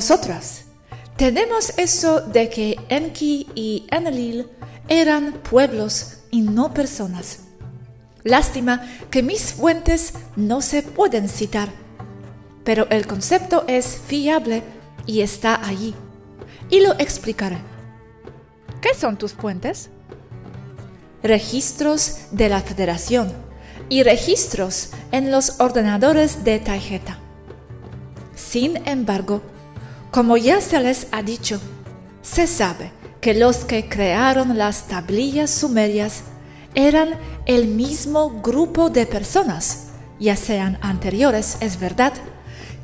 Nosotras tenemos eso de que Enki y Enlil eran pueblos y no personas. Lástima que mis fuentes no se pueden citar, pero el concepto es fiable y está allí. Y lo explicaré. ¿Qué son tus fuentes? Registros de la Federación y registros en los ordenadores de tarjeta. Sin embargo, como ya se les ha dicho, se sabe que los que crearon las tablillas sumerias eran el mismo grupo de personas, ya sean anteriores, es verdad,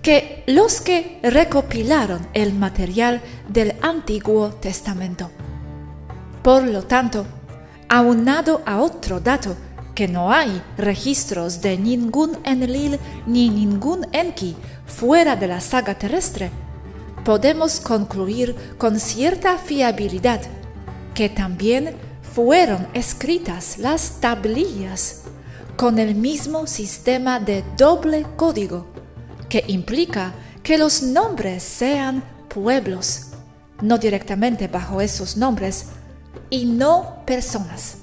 que los que recopilaron el material del Antiguo Testamento. Por lo tanto, aunado a otro dato, que no hay registros de ningún Enlil ni ningún Enki fuera de la saga terrestre, podemos concluir con cierta fiabilidad que también fueron escritas las tablillas con el mismo sistema de doble código, que implica que los nombres sean pueblos, no directamente bajo esos nombres, y no personas.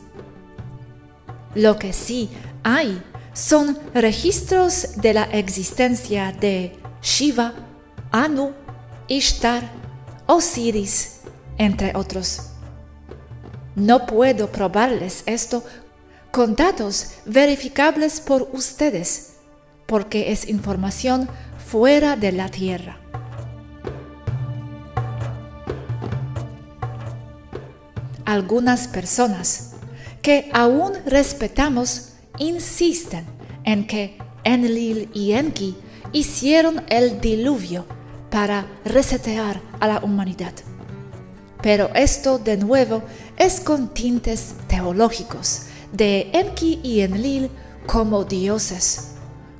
Lo que sí hay son registros de la existencia de Shiva, Anu, Ishtar, Osiris, entre otros. No puedo probarles esto con datos verificables por ustedes, porque es información fuera de la Tierra. Algunas personas que aún respetamos insisten en que Enlil y Enki hicieron el diluvio para resetear a la humanidad. Pero esto de nuevo es con tintes teológicos de Enki y Enlil como dioses,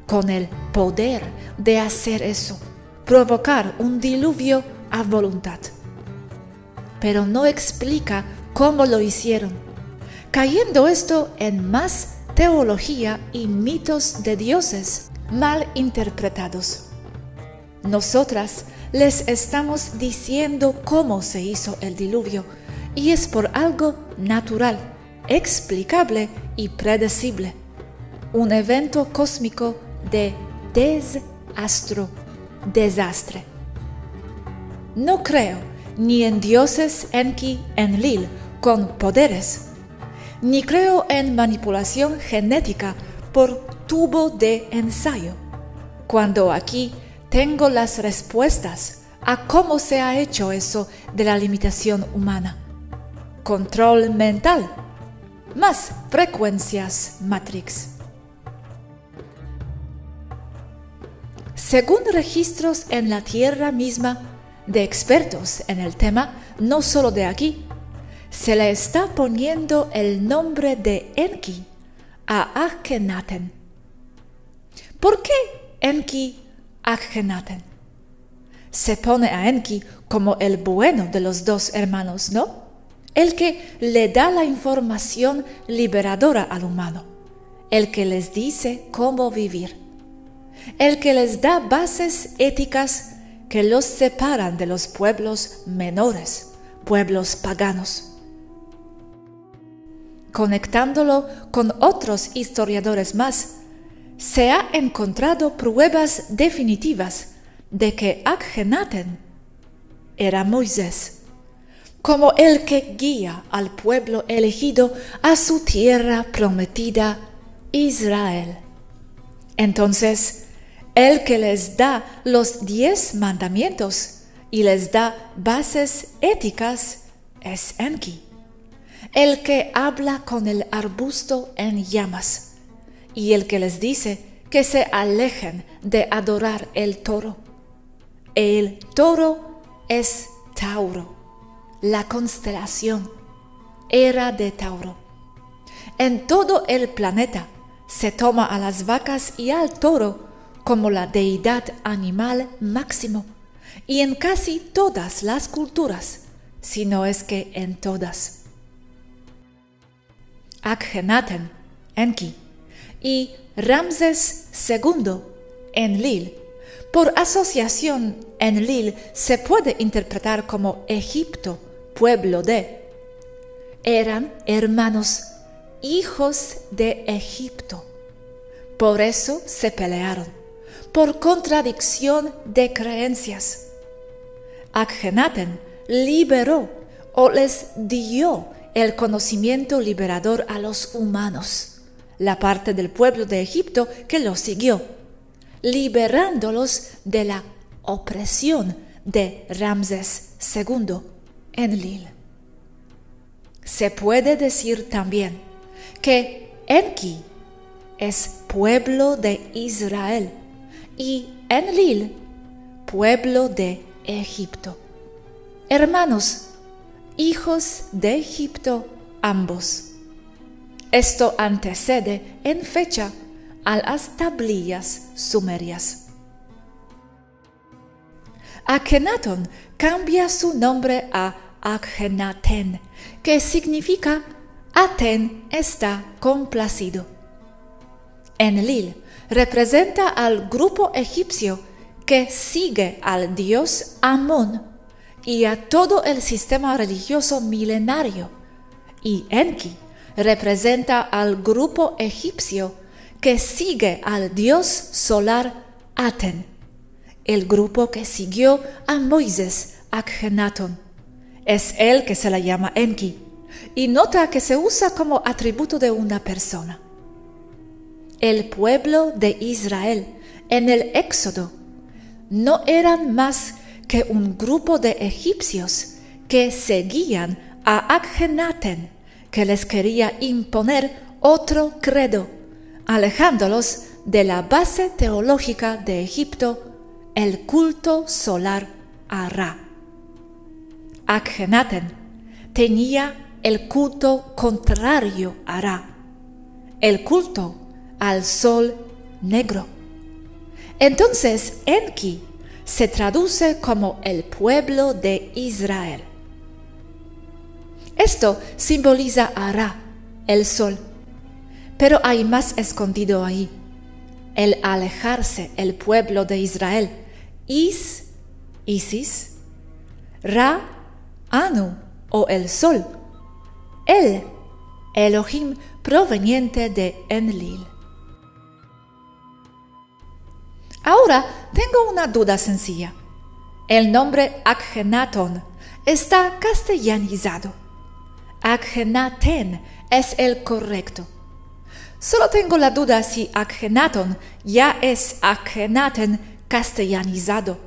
con el poder de hacer eso, provocar un diluvio a voluntad. Pero no explica cómo lo hicieron, cayendo esto en más teología y mitos de dioses mal interpretados. Nosotras les estamos diciendo cómo se hizo el diluvio y es por algo natural, explicable y predecible. Un evento cósmico de desastro, desastre. No creo ni en dioses Enki, Enlil con poderes, ni creo en manipulación genética por tubo de ensayo, cuando aquí tengo las respuestas a cómo se ha hecho eso de la limitación humana. Control mental. Más frecuencias Matrix. Según registros en la Tierra misma de expertos en el tema, no solo de aquí, se le está poniendo el nombre de Enki a Akhenaten. ¿Por qué Enki Akhenaten. Se pone a Enki como el bueno de los dos hermanos, ¿no? El que le da la información liberadora al humano, el que les dice cómo vivir, el que les da bases éticas que los separan de los pueblos menores, pueblos paganos. Conectándolo con otros historiadores más, se ha encontrado pruebas definitivas de que Akhenaten era Moisés, como el que guía al pueblo elegido a su tierra prometida, Israel. Entonces, el que les da los diez mandamientos y les da bases éticas es Enki, el que habla con el arbusto en llamas y el que les dice que se alejen de adorar el toro. El toro es Tauro, la constelación era de Tauro. en todo el planeta se toma a las vacas y al toro como la deidad animal máximo, y en casi todas las culturas, si no es que en todas. Akhenaten, Enki, y Ramses II, Enlil. Por asociación, Enlil se puede interpretar como Egipto, pueblo de. Eran hermanos, hijos de Egipto. Por eso se pelearon, por contradicción de creencias. Akhenaten liberó o les dio el conocimiento liberador a los humanos, la parte del pueblo de Egipto que lo siguió, liberándolos de la opresión de Ramses II en Lil. Se puede decir también que Enki es pueblo de Israel y Enlil pueblo de Egipto. Hermanos, hijos de Egipto ambos. Esto antecede en fecha a las tablillas sumerias. Akhenaton cambia su nombre a Akhenaten, que significa Aten está complacido. Enlil representa al grupo egipcio que sigue al dios Amón y a todo el sistema religioso milenario, y Enki representa al grupo egipcio que sigue al dios solar Aten, el grupo que siguió a Moisés Akhenaton. Es él que se la llama Enki, y nota que se usa como atributo de una persona. El pueblo de Israel en el Éxodo no eran más que un grupo de egipcios que seguían a Akhenaten, que les quería imponer otro credo, alejándolos de la base teológica de Egipto, el culto solar a Ra. Akhenaten tenía el culto contrario a Ra, el culto al sol negro. Entonces Enki se traduce como el pueblo de Israel. Esto simboliza a Ra, el sol, pero hay más escondido ahí. El alejarse el pueblo de Israel, Is, Isis, Ra, Anu o el sol, el Elohim proveniente de Enlil. Ahora tengo una duda sencilla. El nombre Akhenaton está castellanizado. Akhenaten es el correcto. Solo tengo la duda si Akhenaton ya es Akhenaten castellanizado.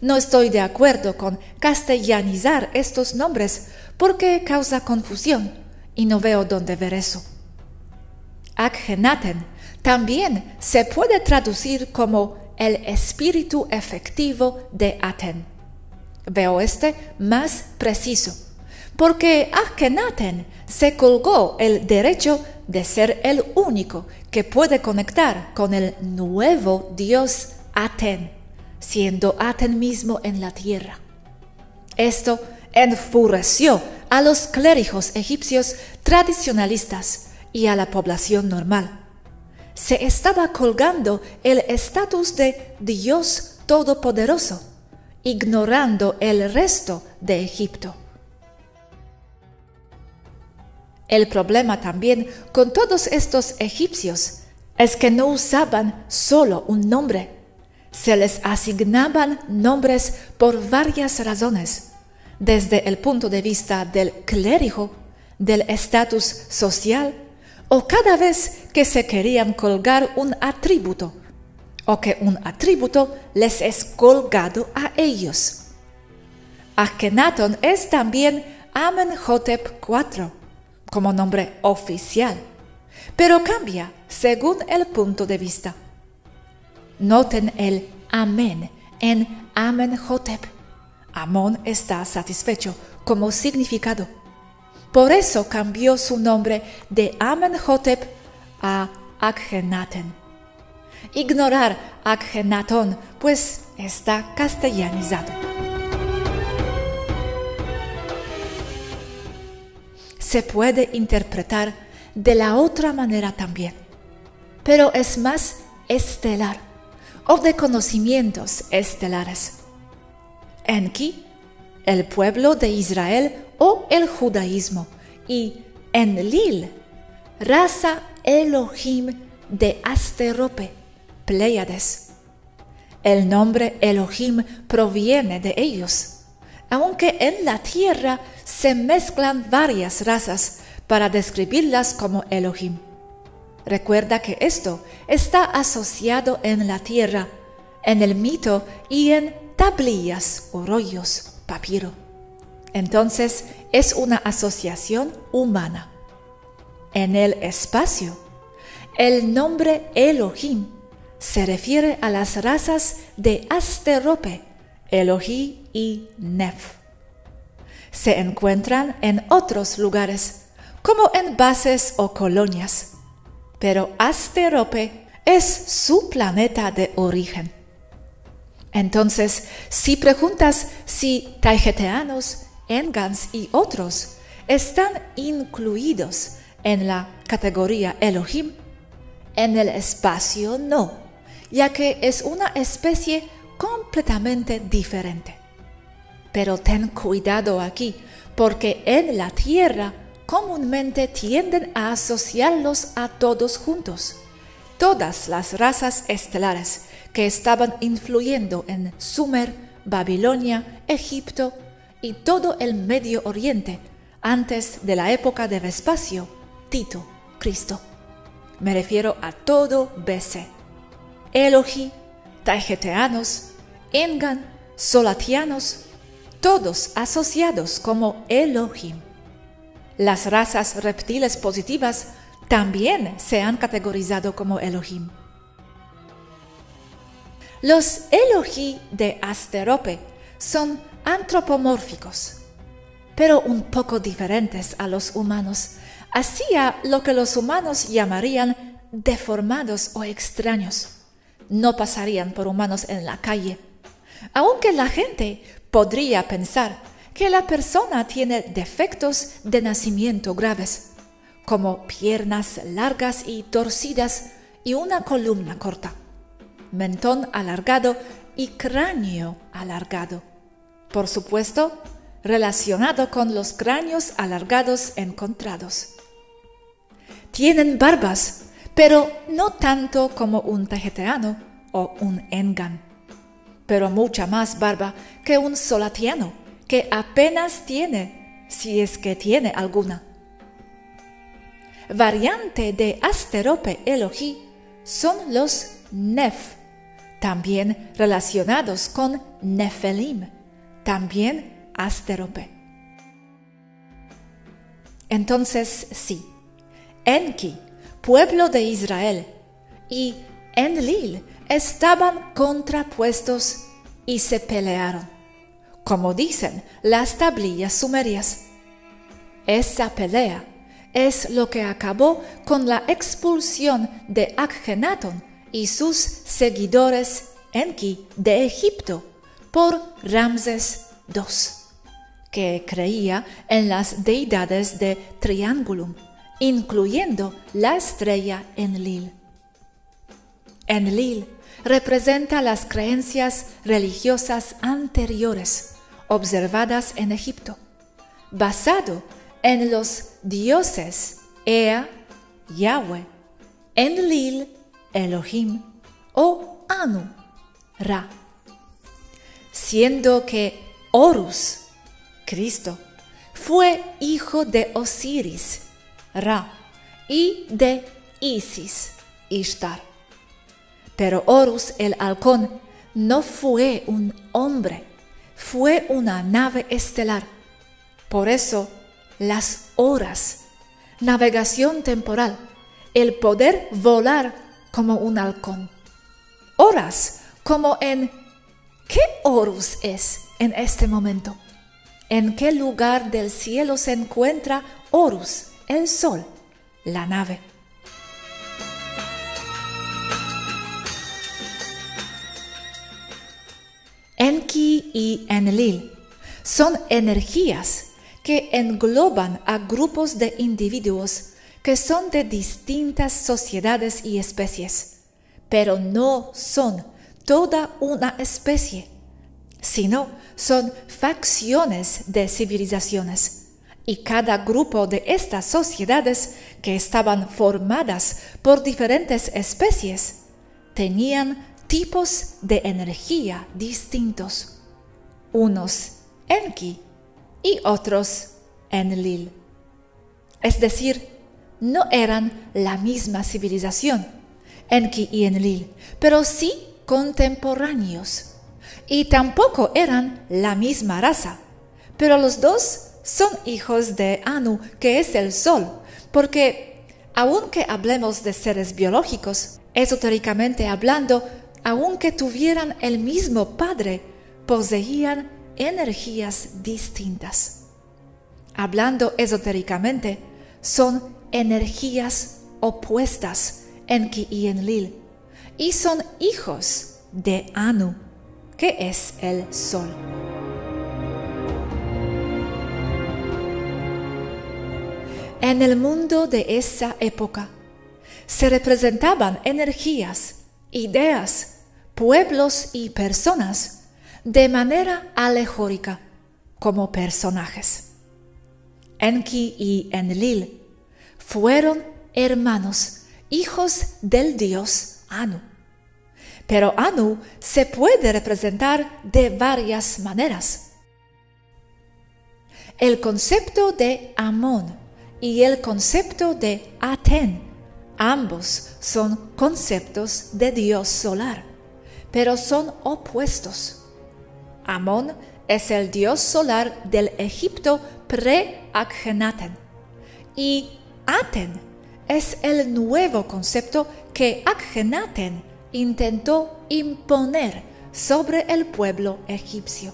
No estoy de acuerdo con castellanizar estos nombres porque causa confusión y no veo dónde ver eso. Akhenaten también se puede traducir como el espíritu efectivo de Aten. Veo este más preciso, porque Akhenaten se colgó el derecho de ser el único que puede conectar con el nuevo dios Aten, siendo Aten mismo en la tierra. Esto enfureció a los clérigos egipcios tradicionalistas y a la población normal se estaba colgando el estatus de Dios Todopoderoso, ignorando el resto de Egipto. El problema también con todos estos egipcios es que no usaban solo un nombre, se les asignaban nombres por varias razones, desde el punto de vista del clérigo, del estatus social, o cada vez que se querían colgar un atributo, o que un atributo les es colgado a ellos. Akhenaton es también Amenhotep IV como nombre oficial, pero cambia según el punto de vista. Noten el Amén en Amenhotep. Amón está satisfecho como significado Por eso cambió su nombre de Amenhotep a Akhenaten. Ignorar Akhenaton, pues está castellanizado. Se puede interpretar de la otra manera también, pero es más estelar o de conocimientos estelares. Enki, el pueblo de Israel o el judaísmo, y Enlil, raza Elohim de Asterope, Pleiades. El nombre Elohim proviene de ellos, aunque en la tierra se mezclan varias razas para describirlas como Elohim. Recuerda que esto está asociado en la tierra, en el mito y en tablillas o rollos, papiro. Entonces es una asociación humana. En el espacio, el nombre Elohim se refiere a las razas de Asterope, Elohim y Nef. Se encuentran en otros lugares, como en bases o colonias pero Asterope es su planeta de origen. Entonces, si preguntas si taigeteanos, engans y otros están incluidos en la categoría Elohim, en el espacio no, ya que es una especie completamente diferente. Pero ten cuidado aquí, porque en la Tierra comúnmente tienden a asociarlos a todos juntos. Todas las razas estelares que estaban influyendo en Sumer, Babilonia, Egipto y todo el Medio Oriente antes de la época de Vespacio, Tito, Cristo. Me refiero a todo BC. Elohi, Taigeteanos, Engan, Solatianos, todos asociados como Elohim. Las razas reptiles positivas también se han categorizado como Elohim. Los Elohim de Asterope son antropomórficos, pero un poco diferentes a los humanos, hacía lo que los humanos llamarían deformados o extraños. No pasarían por humanos en la calle, aunque la gente podría pensar que la persona tiene defectos de nacimiento graves, como piernas largas y torcidas y una columna corta, mentón alargado y cráneo alargado. Por supuesto, relacionado con los cráneos alargados encontrados. Tienen barbas, pero no tanto como un tajeteano o un engan, pero mucha más barba que un solatiano que apenas tiene, si es que tiene alguna. Variante de Asterope Elohi son los Nef, también relacionados con Nefelim, también Asterope. Entonces sí, Enki, pueblo de Israel, y Enlil estaban contrapuestos y se pelearon como dicen las tablillas sumerias. Esa pelea es lo que acabó con la expulsión de Akhenaton y sus seguidores Enki de Egipto por Ramses II, que creía en las deidades de Triangulum, incluyendo la estrella Enlil. Enlil representa las creencias religiosas anteriores observadas en Egipto, basado en los dioses Ea, Yahweh, Enlil, Elohim o Anu, Ra. Siendo que Horus, Cristo, fue hijo de Osiris, Ra, y de Isis, Ishtar. Pero Horus el halcón no fue un hombre, fue una nave estelar. Por eso, las horas, navegación temporal, el poder volar como un halcón. Horas como en ¿qué Horus es en este momento? en qué lugar del cielo se encuentra Horus, el sol, la nave. Enki y Enlil son energías que engloban a grupos de individuos que son de distintas sociedades y especies, pero no son toda una especie, sino son facciones de civilizaciones. Y cada grupo de estas sociedades que estaban formadas por diferentes especies tenían tipos de energía distintos, unos Enki y otros Enlil. Es decir, no eran la misma civilización, Enki y Enlil, pero sí contemporáneos. Y tampoco eran la misma raza, pero los dos son hijos de Anu, que es el Sol, porque aunque hablemos de seres biológicos, esotéricamente hablando, aunque tuvieran el mismo padre, poseían energías distintas. Hablando esotéricamente, son energías opuestas, Enki y Enlil, y son hijos de Anu, que es el Sol. En el mundo de esa época se representaban energías, ideas, pueblos y personas de manera alegórica como personajes. Enki y Enlil fueron hermanos, hijos del dios Anu. Pero Anu se puede representar de varias maneras. El concepto de Amón y el concepto de Aten, ambos son conceptos de dios solar pero son opuestos. Amón es el dios solar del Egipto pre-Akhenaten y Aten es el nuevo concepto que Akhenaten intentó imponer sobre el pueblo egipcio.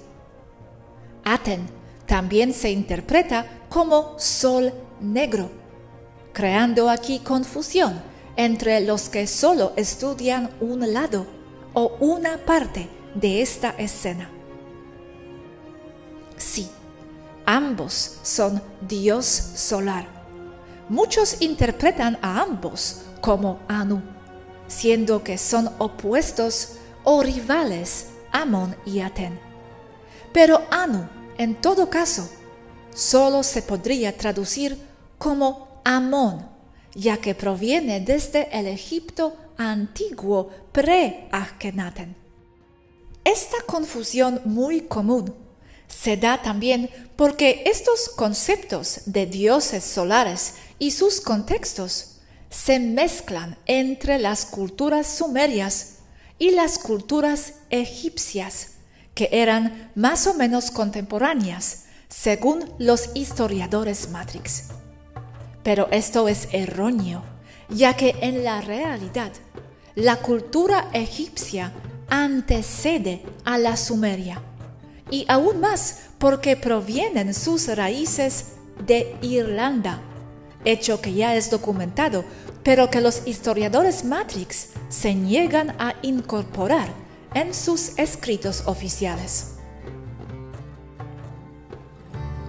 Aten también se interpreta como sol negro, creando aquí confusión entre los que solo estudian un lado o una parte de esta escena. Sí, ambos son Dios solar. Muchos interpretan a ambos como Anu, siendo que son opuestos o rivales Amon y Aten. Pero Anu, en todo caso, solo se podría traducir como Amón, ya que proviene desde el Egipto antiguo pre-Akhenaten. Esta confusión muy común se da también porque estos conceptos de dioses solares y sus contextos se mezclan entre las culturas sumerias y las culturas egipcias, que eran más o menos contemporáneas, según los historiadores Matrix. Pero esto es erróneo ya que en la realidad la cultura egipcia antecede a la sumeria, y aún más porque provienen sus raíces de Irlanda, hecho que ya es documentado, pero que los historiadores Matrix se niegan a incorporar en sus escritos oficiales.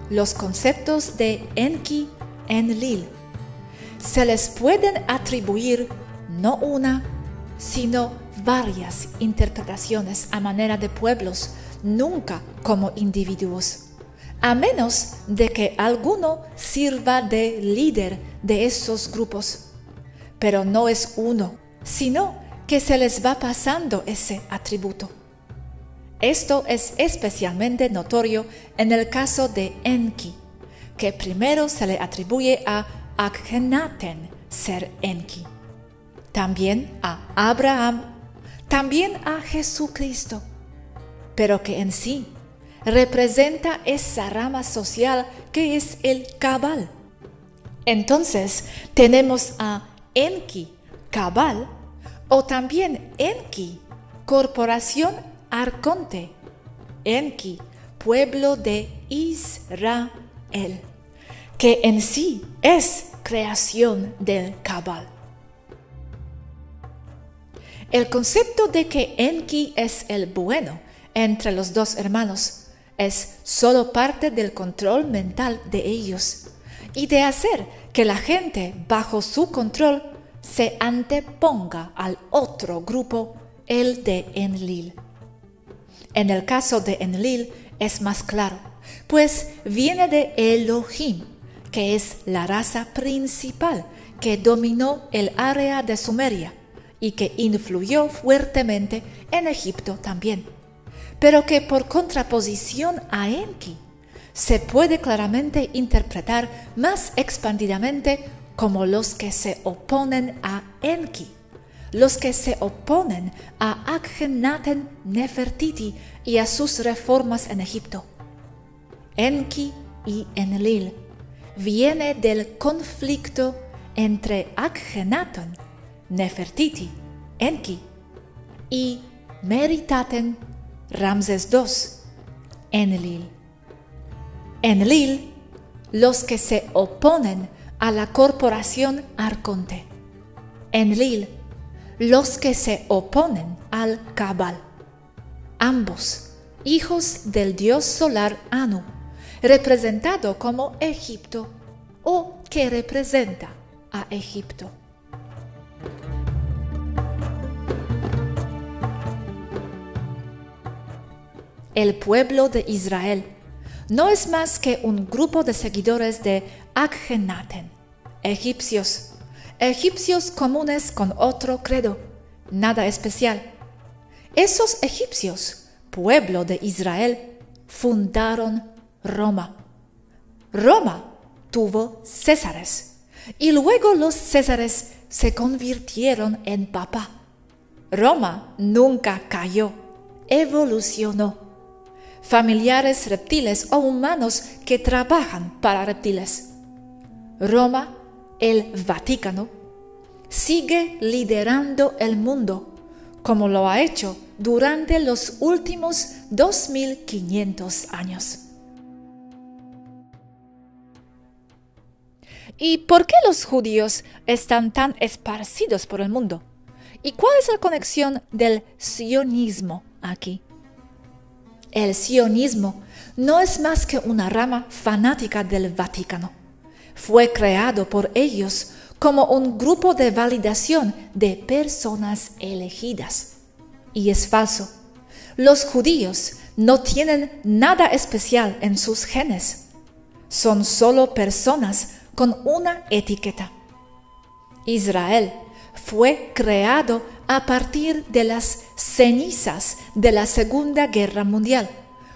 Los conceptos de Enki Enlil se les pueden atribuir no una, sino varias interpretaciones a manera de pueblos, nunca como individuos, a menos de que alguno sirva de líder de esos grupos. Pero no es uno, sino que se les va pasando ese atributo. Esto es especialmente notorio en el caso de Enki, que primero se le atribuye a Akhenaten ser Enki. También a Abraham, también a Jesucristo, pero que en sí representa esa rama social que es el cabal. Entonces tenemos a Enki, cabal, o también Enki, corporación arconte, Enki, pueblo de Israel, que en sí es creación del cabal. El concepto de que Enki es el bueno entre los dos hermanos es solo parte del control mental de ellos y de hacer que la gente bajo su control se anteponga al otro grupo, el de Enlil. En el caso de Enlil es más claro, pues viene de Elohim, que es la raza principal que dominó el área de Sumeria y que influyó fuertemente en Egipto también, pero que por contraposición a Enki se puede claramente interpretar más expandidamente como los que se oponen a Enki, los que se oponen a Akhenaten Nefertiti y a sus reformas en Egipto. Enki y Enlil viene del conflicto entre Akhenaten, Nefertiti, Enki y Meritaten, Ramses II, Enlil. Enlil, los que se oponen a la corporación Arconte. Enlil, los que se oponen al Cabal. Ambos, hijos del dios solar Anu, representado como Egipto o que representa a Egipto. El pueblo de Israel no es más que un grupo de seguidores de Akhenaten, egipcios, egipcios comunes con otro credo, nada especial. Esos egipcios, pueblo de Israel, fundaron Roma. Roma tuvo césares y luego los césares se convirtieron en papa. Roma nunca cayó, evolucionó familiares reptiles o humanos que trabajan para reptiles. Roma, el Vaticano, sigue liderando el mundo como lo ha hecho durante los últimos 2500 años. ¿Y por qué los judíos están tan esparcidos por el mundo? ¿Y cuál es la conexión del sionismo aquí? El sionismo no es más que una rama fanática del Vaticano. Fue creado por ellos como un grupo de validación de personas elegidas. Y es falso. Los judíos no tienen nada especial en sus genes. Son solo personas con una etiqueta. Israel fue creado a partir de las cenizas de la Segunda Guerra Mundial,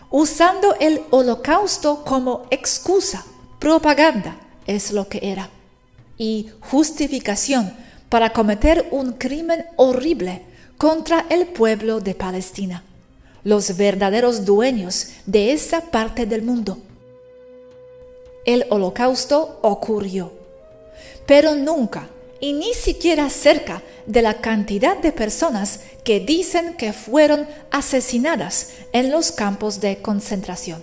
usando el holocausto como excusa, propaganda es lo que era, y justificación para cometer un crimen horrible contra el pueblo de Palestina, los verdaderos dueños de esa parte del mundo. El holocausto ocurrió, pero nunca y ni siquiera cerca de la cantidad de personas que dicen que fueron asesinadas en los campos de concentración.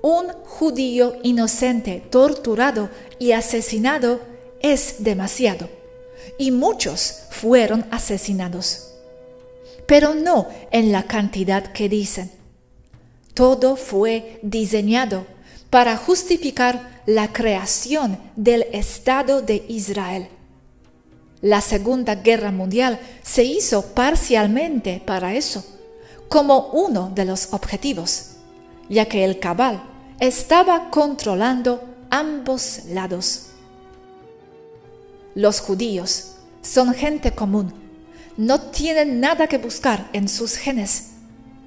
Un judío inocente torturado y asesinado es demasiado, y muchos fueron asesinados, pero no en la cantidad que dicen. Todo fue diseñado para justificar la creación del Estado de Israel. La Segunda Guerra Mundial se hizo parcialmente para eso, como uno de los objetivos, ya que el cabal estaba controlando ambos lados. Los judíos son gente común, no tienen nada que buscar en sus genes,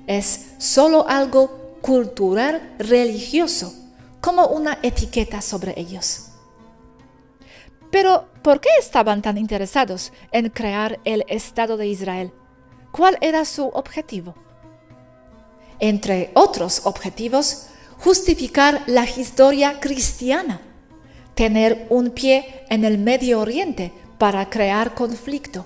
es solo algo cultural religioso como una etiqueta sobre ellos. Pero, ¿por qué estaban tan interesados en crear el Estado de Israel? ¿Cuál era su objetivo? Entre otros objetivos, justificar la historia cristiana, tener un pie en el Medio Oriente para crear conflicto,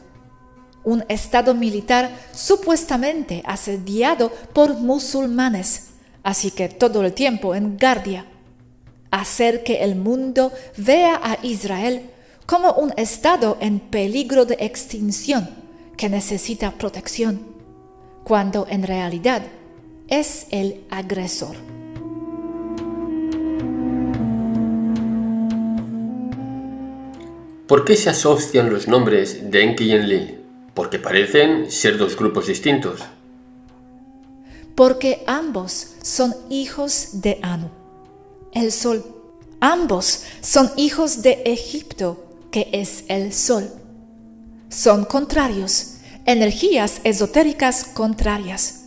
un Estado militar supuestamente asediado por musulmanes, así que todo el tiempo en guardia, hacer que el mundo vea a Israel como un estado en peligro de extinción que necesita protección, cuando en realidad es el agresor. ¿Por qué se asocian los nombres de Enki y Enlil? Porque parecen ser dos grupos distintos. Porque ambos son hijos de Anu, el sol. Ambos son hijos de Egipto, que es el sol. Son contrarios, energías esotéricas contrarias.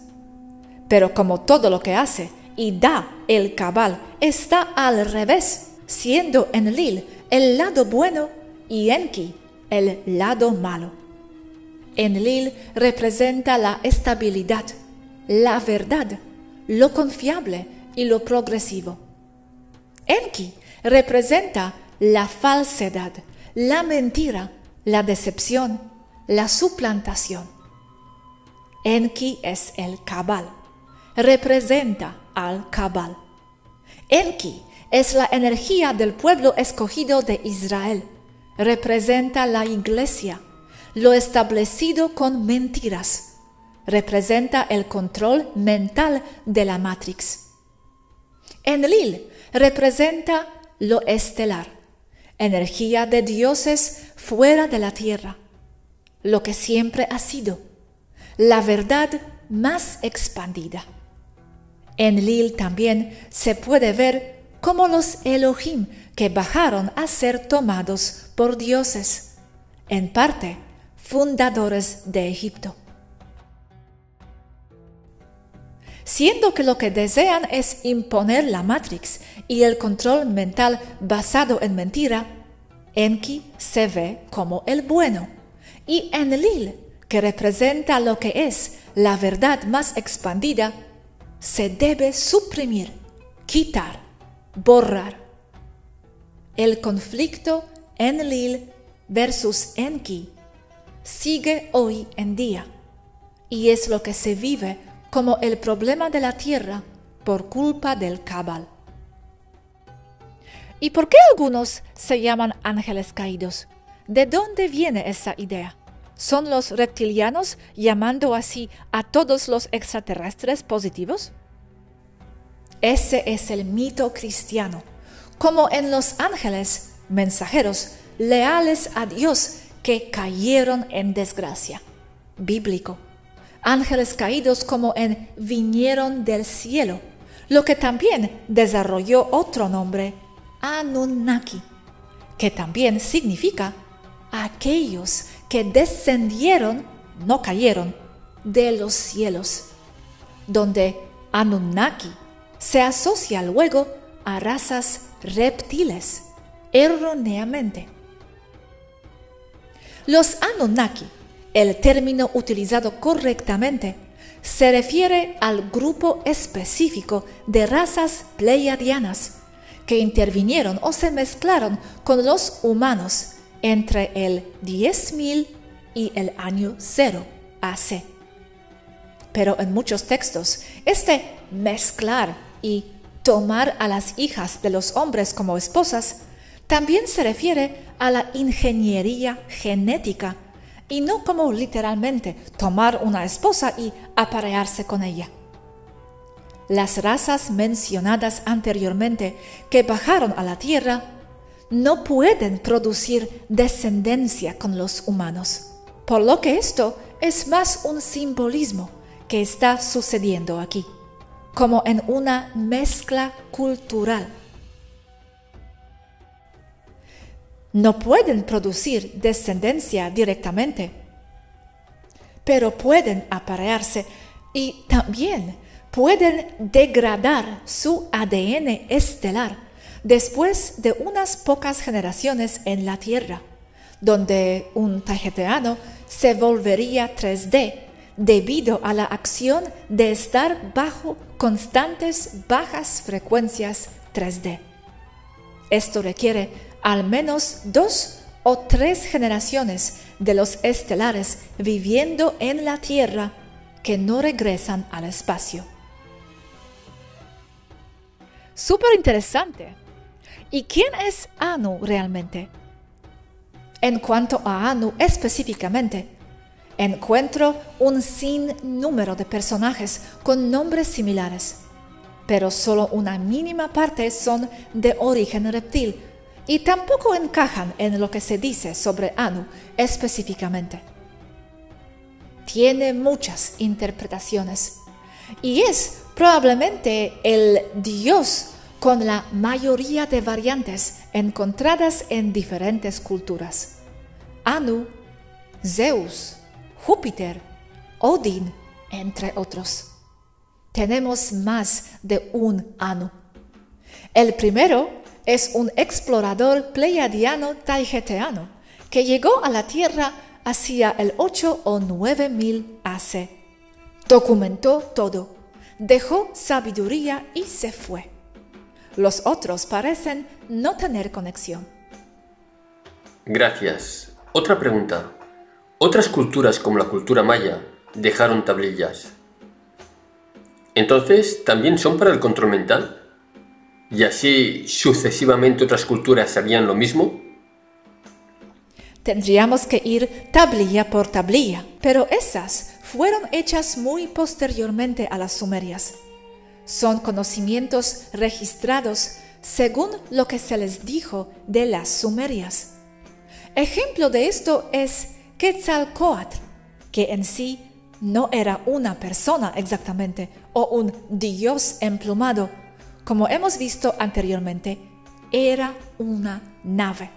Pero como todo lo que hace y da el cabal está al revés, siendo Enlil el lado bueno y Enki el lado malo. Enlil representa la estabilidad, la verdad, lo confiable y lo progresivo. Enki representa la falsedad, la mentira, la decepción, la suplantación. Enki es el cabal, representa al cabal. Enki es la energía del pueblo escogido de Israel representa la iglesia, lo establecido con mentiras, representa el control mental de la Matrix. Enlil representa lo estelar, energía de dioses fuera de la tierra, lo que siempre ha sido, la verdad más expandida. Enlil también se puede ver como los Elohim que bajaron a ser tomados por dioses, en parte fundadores de Egipto. Siendo que lo que desean es imponer la Matrix y el control mental basado en mentira, Enki se ve como el bueno y Enlil, que representa lo que es la verdad más expandida, se debe suprimir, quitar, borrar el conflicto Enlil versus Enki sigue hoy en día y es lo que se vive como el problema de la tierra por culpa del cabal. ¿Y por qué algunos se llaman ángeles caídos? ¿De dónde viene esa idea? ¿Son los reptilianos llamando así a todos los extraterrestres positivos? Ese es el mito cristiano como en los ángeles mensajeros leales a Dios que cayeron en desgracia. Bíblico. Ángeles caídos como en vinieron del cielo, lo que también desarrolló otro nombre, Anunnaki, que también significa aquellos que descendieron, no cayeron, de los cielos, donde Anunnaki se asocia luego a razas reptiles, erróneamente. Los Anunnaki, el término utilizado correctamente, se refiere al grupo específico de razas pleiadianas que intervinieron o se mezclaron con los humanos entre el 10.000 y el año 0 AC. Pero en muchos textos, este mezclar y tomar a las hijas de los hombres como esposas, también se refiere a la ingeniería genética y no como literalmente tomar una esposa y aparearse con ella. Las razas mencionadas anteriormente que bajaron a la tierra no pueden producir descendencia con los humanos, por lo que esto es más un simbolismo que está sucediendo aquí como en una mezcla cultural. No pueden producir descendencia directamente, pero pueden aparearse y también pueden degradar su ADN estelar después de unas pocas generaciones en la Tierra, donde un tajeteano se volvería 3D debido a la acción de estar bajo constantes bajas frecuencias 3D. Esto requiere al menos dos o tres generaciones de los estelares viviendo en la Tierra que no regresan al espacio. Súper interesante. ¿Y quién es Anu realmente? En cuanto a Anu específicamente, encuentro un sinnúmero de personajes con nombres similares, pero solo una mínima parte son de origen reptil y tampoco encajan en lo que se dice sobre Anu específicamente. Tiene muchas interpretaciones y es probablemente el dios con la mayoría de variantes encontradas en diferentes culturas. Anu, Zeus, Júpiter, Odín, entre otros. Tenemos más de un Anu. El primero es un explorador pleiadiano taigeteano que llegó a la Tierra hacia el 8 o 9 mil AC. Documentó todo, dejó sabiduría y se fue. Los otros parecen no tener conexión. Gracias. Otra pregunta. Otras culturas como la cultura maya dejaron tablillas. Entonces, ¿también son para el control mental? ¿Y así sucesivamente otras culturas harían lo mismo? Tendríamos que ir tablilla por tablilla, pero esas fueron hechas muy posteriormente a las sumerias. Son conocimientos registrados según lo que se les dijo de las sumerias. Ejemplo de esto es Quetzalcoatl, que en sí no era una persona exactamente o un dios emplumado, como hemos visto anteriormente, era una nave.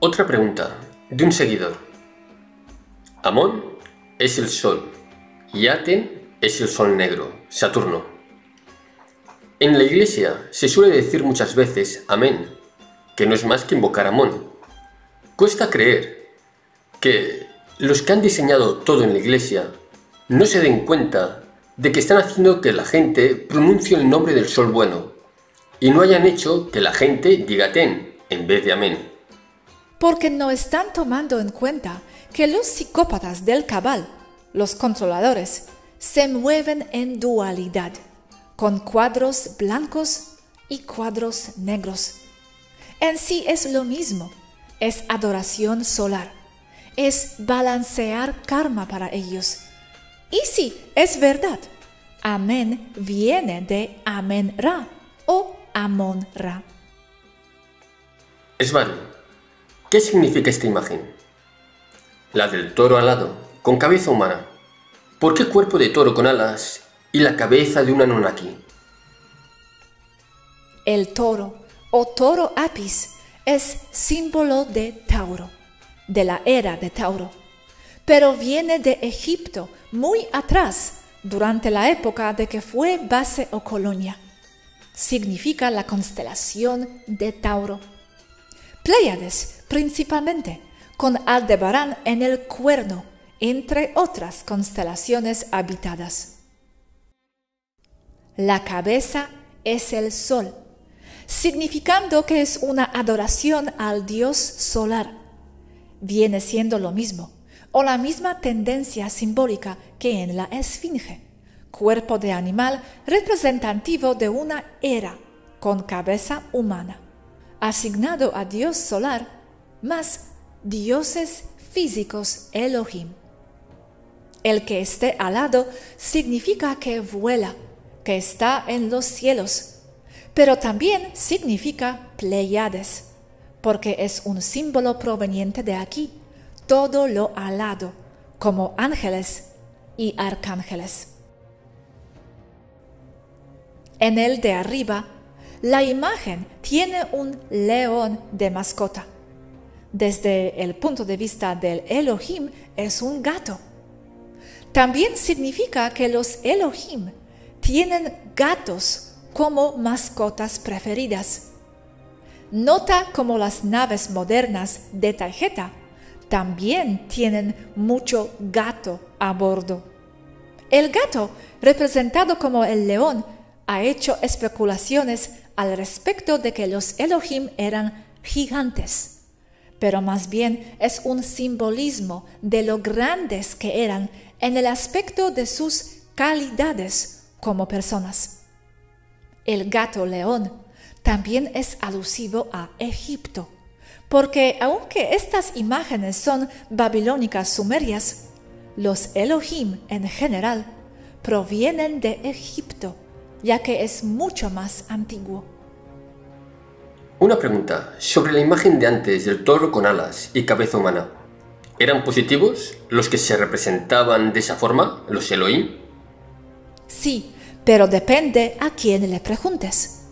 Otra pregunta de un seguidor. Amón es el sol y Aten es el sol negro, Saturno. En la iglesia se suele decir muchas veces amén, que no es más que invocar a Amón. Cuesta creer que los que han diseñado todo en la iglesia no se den cuenta de que están haciendo que la gente pronuncie el nombre del sol bueno y no hayan hecho que la gente diga ten en vez de amén porque no están tomando en cuenta que los psicópatas del cabal, los controladores, se mueven en dualidad, con cuadros blancos y cuadros negros. En sí es lo mismo, es adoración solar, es balancear karma para ellos. Y sí, es verdad, Amén viene de Amen Ra o Amon Ra. Es ¿Qué significa esta imagen? La del toro alado, con cabeza humana. ¿Por qué cuerpo de toro con alas y la cabeza de un Anunnaki? El toro o toro apis es símbolo de Tauro, de la era de Tauro, pero viene de Egipto muy atrás, durante la época de que fue base o colonia. Significa la constelación de Tauro. Pléyades principalmente, con Aldebarán en el cuerno, entre otras constelaciones habitadas. La cabeza es el sol, significando que es una adoración al dios solar. Viene siendo lo mismo, o la misma tendencia simbólica que en la esfinge, cuerpo de animal representativo de una era con cabeza humana, asignado a dios solar más dioses físicos Elohim. El que esté alado significa que vuela, que está en los cielos, pero también significa Pleiades, porque es un símbolo proveniente de aquí, todo lo alado, como ángeles y arcángeles. En el de arriba, la imagen tiene un león de mascota desde el punto de vista del Elohim, es un gato. También significa que los Elohim tienen gatos como mascotas preferidas. Nota como las naves modernas de tarjeta también tienen mucho gato a bordo. El gato, representado como el león, ha hecho especulaciones al respecto de que los Elohim eran gigantes pero más bien es un simbolismo de lo grandes que eran en el aspecto de sus calidades como personas. el gato león, también es alusivo a Egipto, porque aunque estas imágenes son babilónicas sumerias, los Elohim en general provienen de Egipto, ya que es mucho más antiguo. Una pregunta sobre la imagen de antes del toro con alas y cabeza humana. ¿Eran positivos los que se representaban de esa forma, los Elohim? Sí, pero depende a quién le preguntes.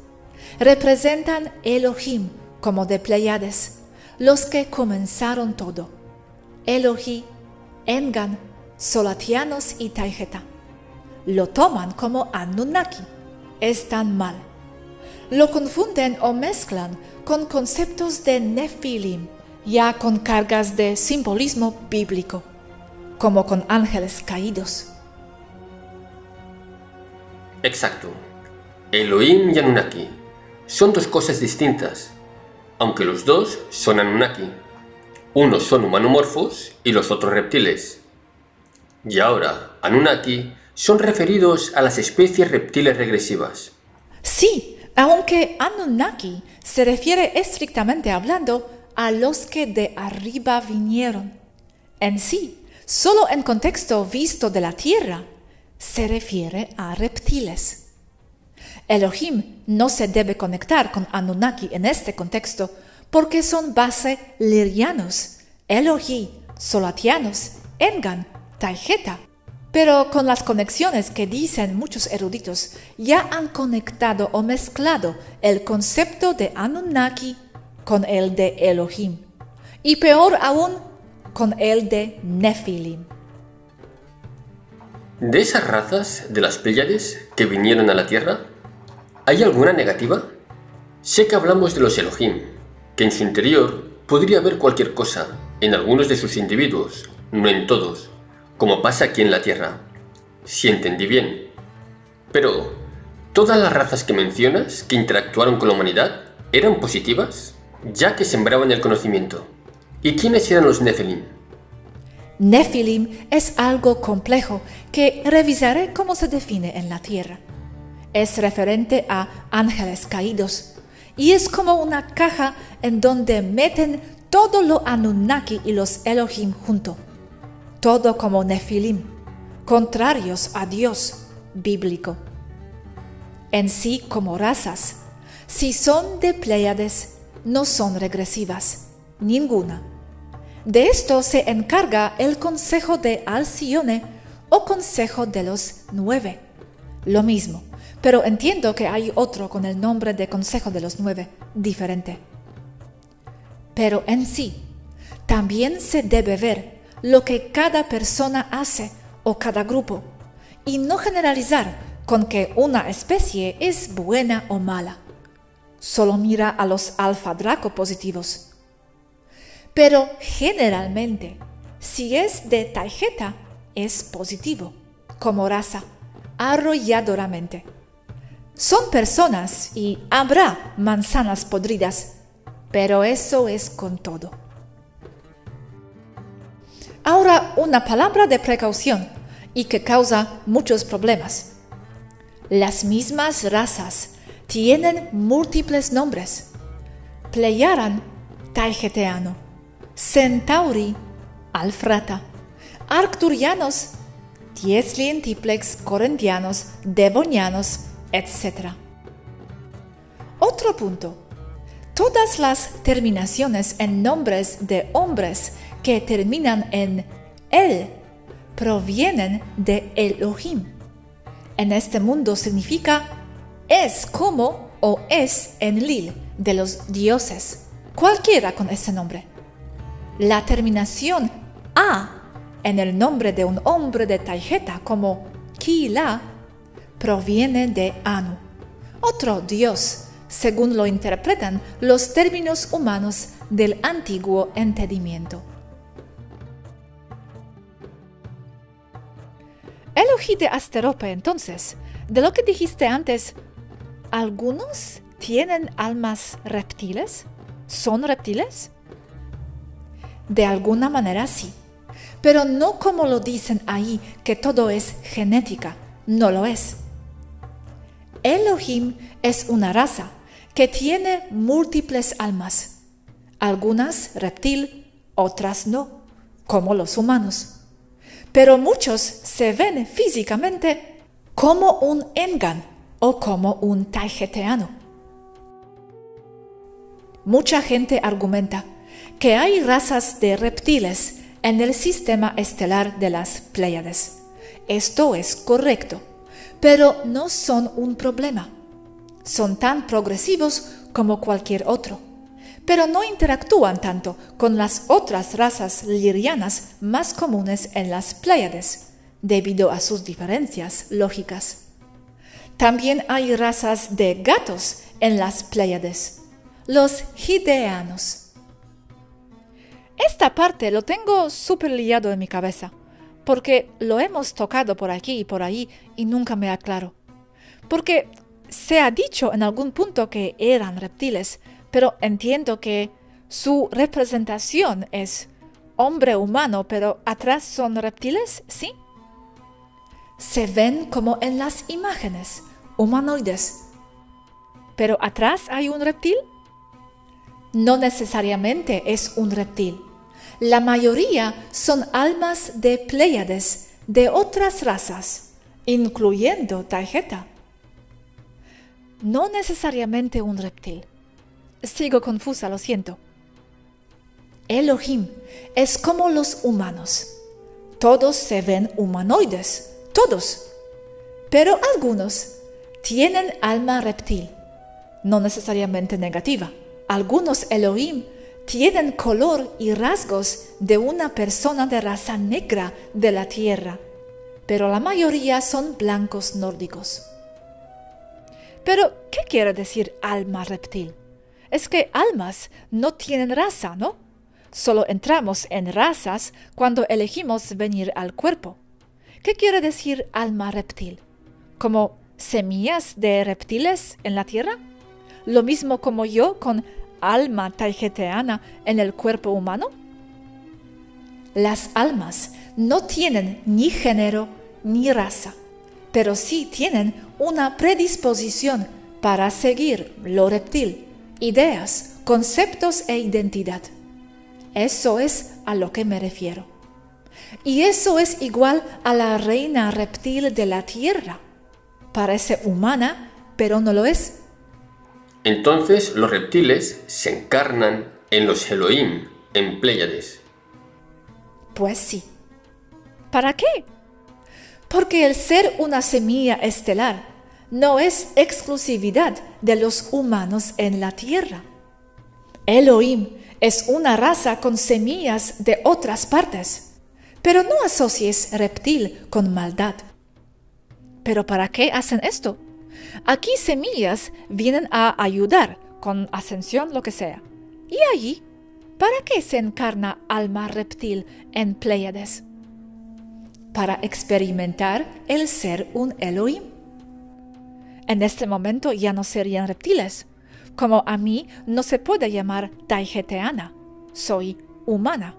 Representan Elohim como de Pleiades, los que comenzaron todo. Elohim, Engan, Solatianos y Taijeta. Lo toman como Anunnaki. Están mal lo confunden o mezclan con conceptos de Nefilim, ya con cargas de simbolismo bíblico, como con ángeles caídos. Exacto. Elohim y Anunnaki son dos cosas distintas, aunque los dos son Anunnaki. Unos son humanomorfos y los otros reptiles. Y ahora, Anunnaki son referidos a las especies reptiles regresivas. Sí, aunque Anunnaki se refiere estrictamente hablando a los que de arriba vinieron. En sí, solo en contexto visto de la Tierra, se refiere a reptiles. Elohim no se debe conectar con Anunnaki en este contexto porque son base lirianos, Elohim, solatianos, Engan, Taijeta pero con las conexiones que dicen muchos eruditos, ya han conectado o mezclado el concepto de Anunnaki con el de Elohim, y peor aún, con el de Nephilim. ¿De esas razas de las Pléyades que vinieron a la Tierra, hay alguna negativa? Sé que hablamos de los Elohim, que en su interior podría haber cualquier cosa, en algunos de sus individuos, no en todos como pasa aquí en la Tierra, si entendí bien. Pero, ¿todas las razas que mencionas que interactuaron con la humanidad eran positivas, ya que sembraban el conocimiento? ¿Y quiénes eran los Nephilim? Nephilim es algo complejo que revisaré cómo se define en la Tierra. Es referente a ángeles caídos y es como una caja en donde meten todo lo Anunnaki y los Elohim junto todo como Nefilim, contrarios a Dios bíblico. En sí como razas, si son de Pleiades, no son regresivas, ninguna. De esto se encarga el Consejo de Alcione o Consejo de los Nueve. Lo mismo, pero entiendo que hay otro con el nombre de Consejo de los Nueve, diferente. Pero en sí, también se debe ver lo que cada persona hace o cada grupo y no generalizar con que una especie es buena o mala. Solo mira a los alfa draco positivos. Pero generalmente, si es de tarjeta, es positivo, como raza, arrolladoramente. Son personas y habrá manzanas podridas, pero eso es con todo. Ahora una palabra de precaución y que causa muchos problemas. Las mismas razas tienen múltiples nombres. Pleyaran, Taigeteano, Centauri, Alfrata, Arcturianos, Tieslientiplex, Corintianos, Devonianos, etc. Otro punto. Todas las terminaciones en nombres de hombres que terminan en el provienen de Elohim. En este mundo significa es como o es en Lil de los dioses, cualquiera con ese nombre. La terminación A en el nombre de un hombre de Taijeta como Kila proviene de Anu, otro dios, según lo interpretan los términos humanos del antiguo entendimiento. Elogi de Asterope, entonces, de lo que dijiste antes, ¿algunos tienen almas reptiles? ¿Son reptiles? De alguna manera sí, pero no como lo dicen ahí, que todo es genética, no lo es. Elohim es una raza que tiene múltiples almas, algunas reptil, otras no, como los humanos. Pero muchos se ven físicamente como un engan o como un taigeteano. Mucha gente argumenta que hay razas de reptiles en el sistema estelar de las Pléyades. Esto es correcto, pero no son un problema. Son tan progresivos como cualquier otro, pero no interactúan tanto con las otras razas lirianas más comunes en las Pléyades, debido a sus diferencias lógicas. También hay razas de gatos en las Pléyades, los Hideanos. Esta parte lo tengo súper liado en mi cabeza, porque lo hemos tocado por aquí y por ahí y nunca me aclaro. Porque se ha dicho en algún punto que eran reptiles, pero entiendo que su representación es hombre humano, pero atrás son reptiles, ¿sí? Se ven como en las imágenes, humanoides. ¿Pero atrás hay un reptil? No necesariamente es un reptil. La mayoría son almas de Pléyades de otras razas, incluyendo Taijeta. No necesariamente un reptil. Sigo confusa, lo siento. Elohim es como los humanos. Todos se ven humanoides, todos. Pero algunos tienen alma reptil, no necesariamente negativa. Algunos Elohim tienen color y rasgos de una persona de raza negra de la tierra, pero la mayoría son blancos nórdicos. Pero, ¿qué quiere decir alma reptil? Es que almas no tienen raza, ¿no? Solo entramos en razas cuando elegimos venir al cuerpo. ¿Qué quiere decir alma reptil? ¿Como semillas de reptiles en la tierra? Lo mismo como yo con alma taigeteana en el cuerpo humano? Las almas no tienen ni género ni raza, pero sí tienen una predisposición para seguir lo reptil, ideas, conceptos e identidad. Eso es a lo que me refiero. Y eso es igual a la reina reptil de la tierra. Parece humana, pero no lo es. Entonces los reptiles se encarnan en los Elohim, en Pléyades. Pues sí. ¿Para qué? Porque el ser una semilla estelar no es exclusividad de los humanos en la Tierra. Elohim es una raza con semillas de otras partes, pero no asocies reptil con maldad. ¿Pero para qué hacen esto? Aquí semillas vienen a ayudar con ascensión, lo que sea. Y allí, ¿para qué se encarna alma reptil en Pleiades? Para experimentar el ser un Elohim. En este momento ya no serían reptiles. Como a mí no se puede llamar taigeteana, soy humana.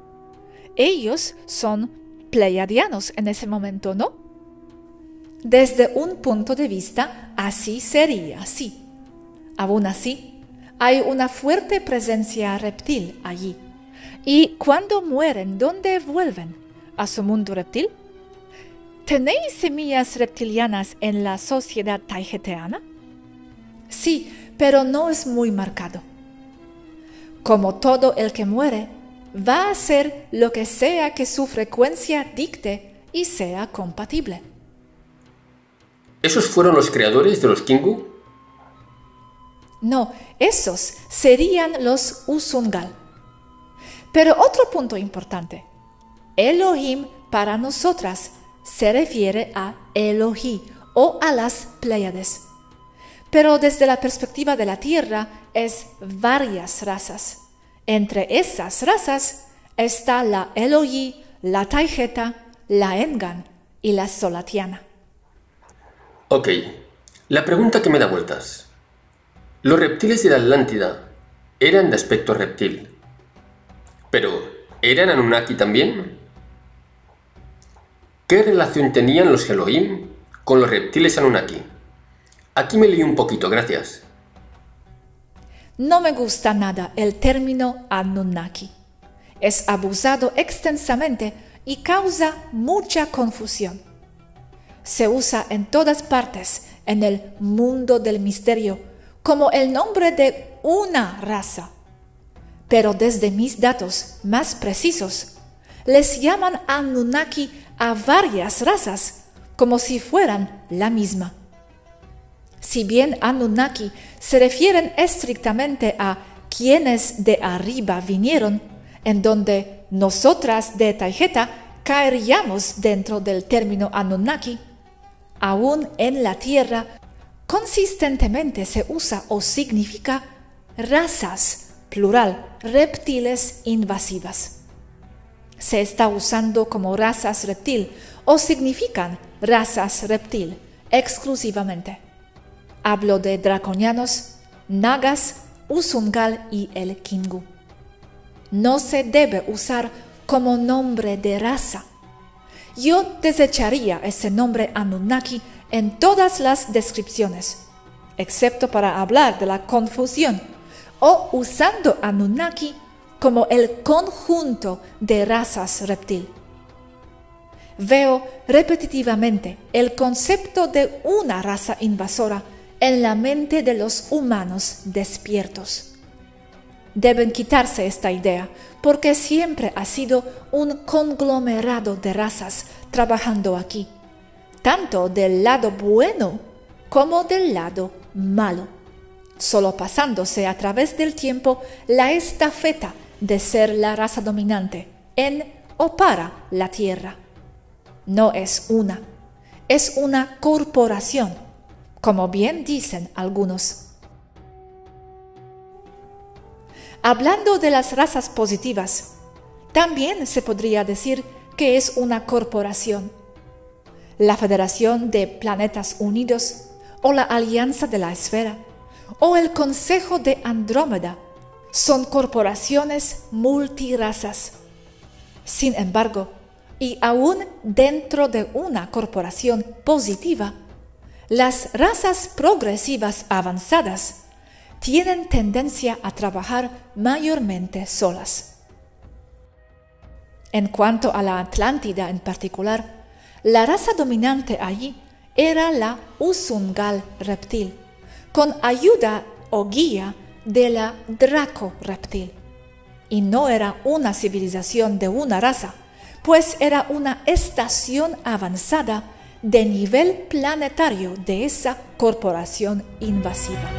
Ellos son pleiadianos en ese momento, ¿no? Desde un punto de vista, así sería, así. Aún así, hay una fuerte presencia reptil allí. ¿Y cuando mueren, dónde vuelven? ¿A su mundo reptil? ¿Tenéis semillas reptilianas en la sociedad taigeteana? Sí, pero no es muy marcado. Como todo el que muere, va a ser lo que sea que su frecuencia dicte y sea compatible. ¿Esos fueron los creadores de los Kingu? No, esos serían los Usungal. Pero otro punto importante. Elohim para nosotras se refiere a Elohi o a las Pléyades. Pero desde la perspectiva de la Tierra es varias razas. Entre esas razas está la Elohi, la Taijeta, la Engan y la Solatiana. Ok, la pregunta que me da vueltas. Los reptiles de la Atlántida eran de aspecto reptil, pero ¿eran Anunnaki también? ¿Qué relación tenían los Elohim con los reptiles Anunnaki? Aquí me leí un poquito, gracias. No me gusta nada el término Anunnaki. Es abusado extensamente y causa mucha confusión. Se usa en todas partes en el mundo del misterio como el nombre de una raza. Pero desde mis datos más precisos, les llaman Anunnaki a varias razas como si fueran la misma. Si bien Anunnaki se refieren estrictamente a quienes de arriba vinieron, en donde nosotras de Taijeta caeríamos dentro del término Anunnaki, aún en la Tierra consistentemente se usa o significa razas, plural, reptiles invasivas. Se está usando como razas reptil o significan razas reptil exclusivamente. Hablo de draconianos, nagas, usungal y el kingu. No se debe usar como nombre de raza. Yo desecharía ese nombre Anunnaki en todas las descripciones, excepto para hablar de la confusión, o usando Anunnaki como el conjunto de razas reptil. Veo repetitivamente el concepto de una raza invasora en la mente de los humanos despiertos. Deben quitarse esta idea porque siempre ha sido un conglomerado de razas trabajando aquí, tanto del lado bueno como del lado malo, solo pasándose a través del tiempo la estafeta de ser la raza dominante en o para la Tierra. No es una, es una corporación como bien dicen algunos. Hablando de las razas positivas, también se podría decir que es una corporación. La Federación de Planetas Unidos o la Alianza de la Esfera o el Consejo de Andrómeda son corporaciones multirazas. Sin embargo, y aún dentro de una corporación positiva, las razas progresivas avanzadas tienen tendencia a trabajar mayormente solas. En cuanto a la Atlántida en particular, la raza dominante allí era la Usungal reptil, con ayuda o guía de la Draco reptil. Y no era una civilización de una raza, pues era una estación avanzada de nivel planetario de esa corporación invasiva.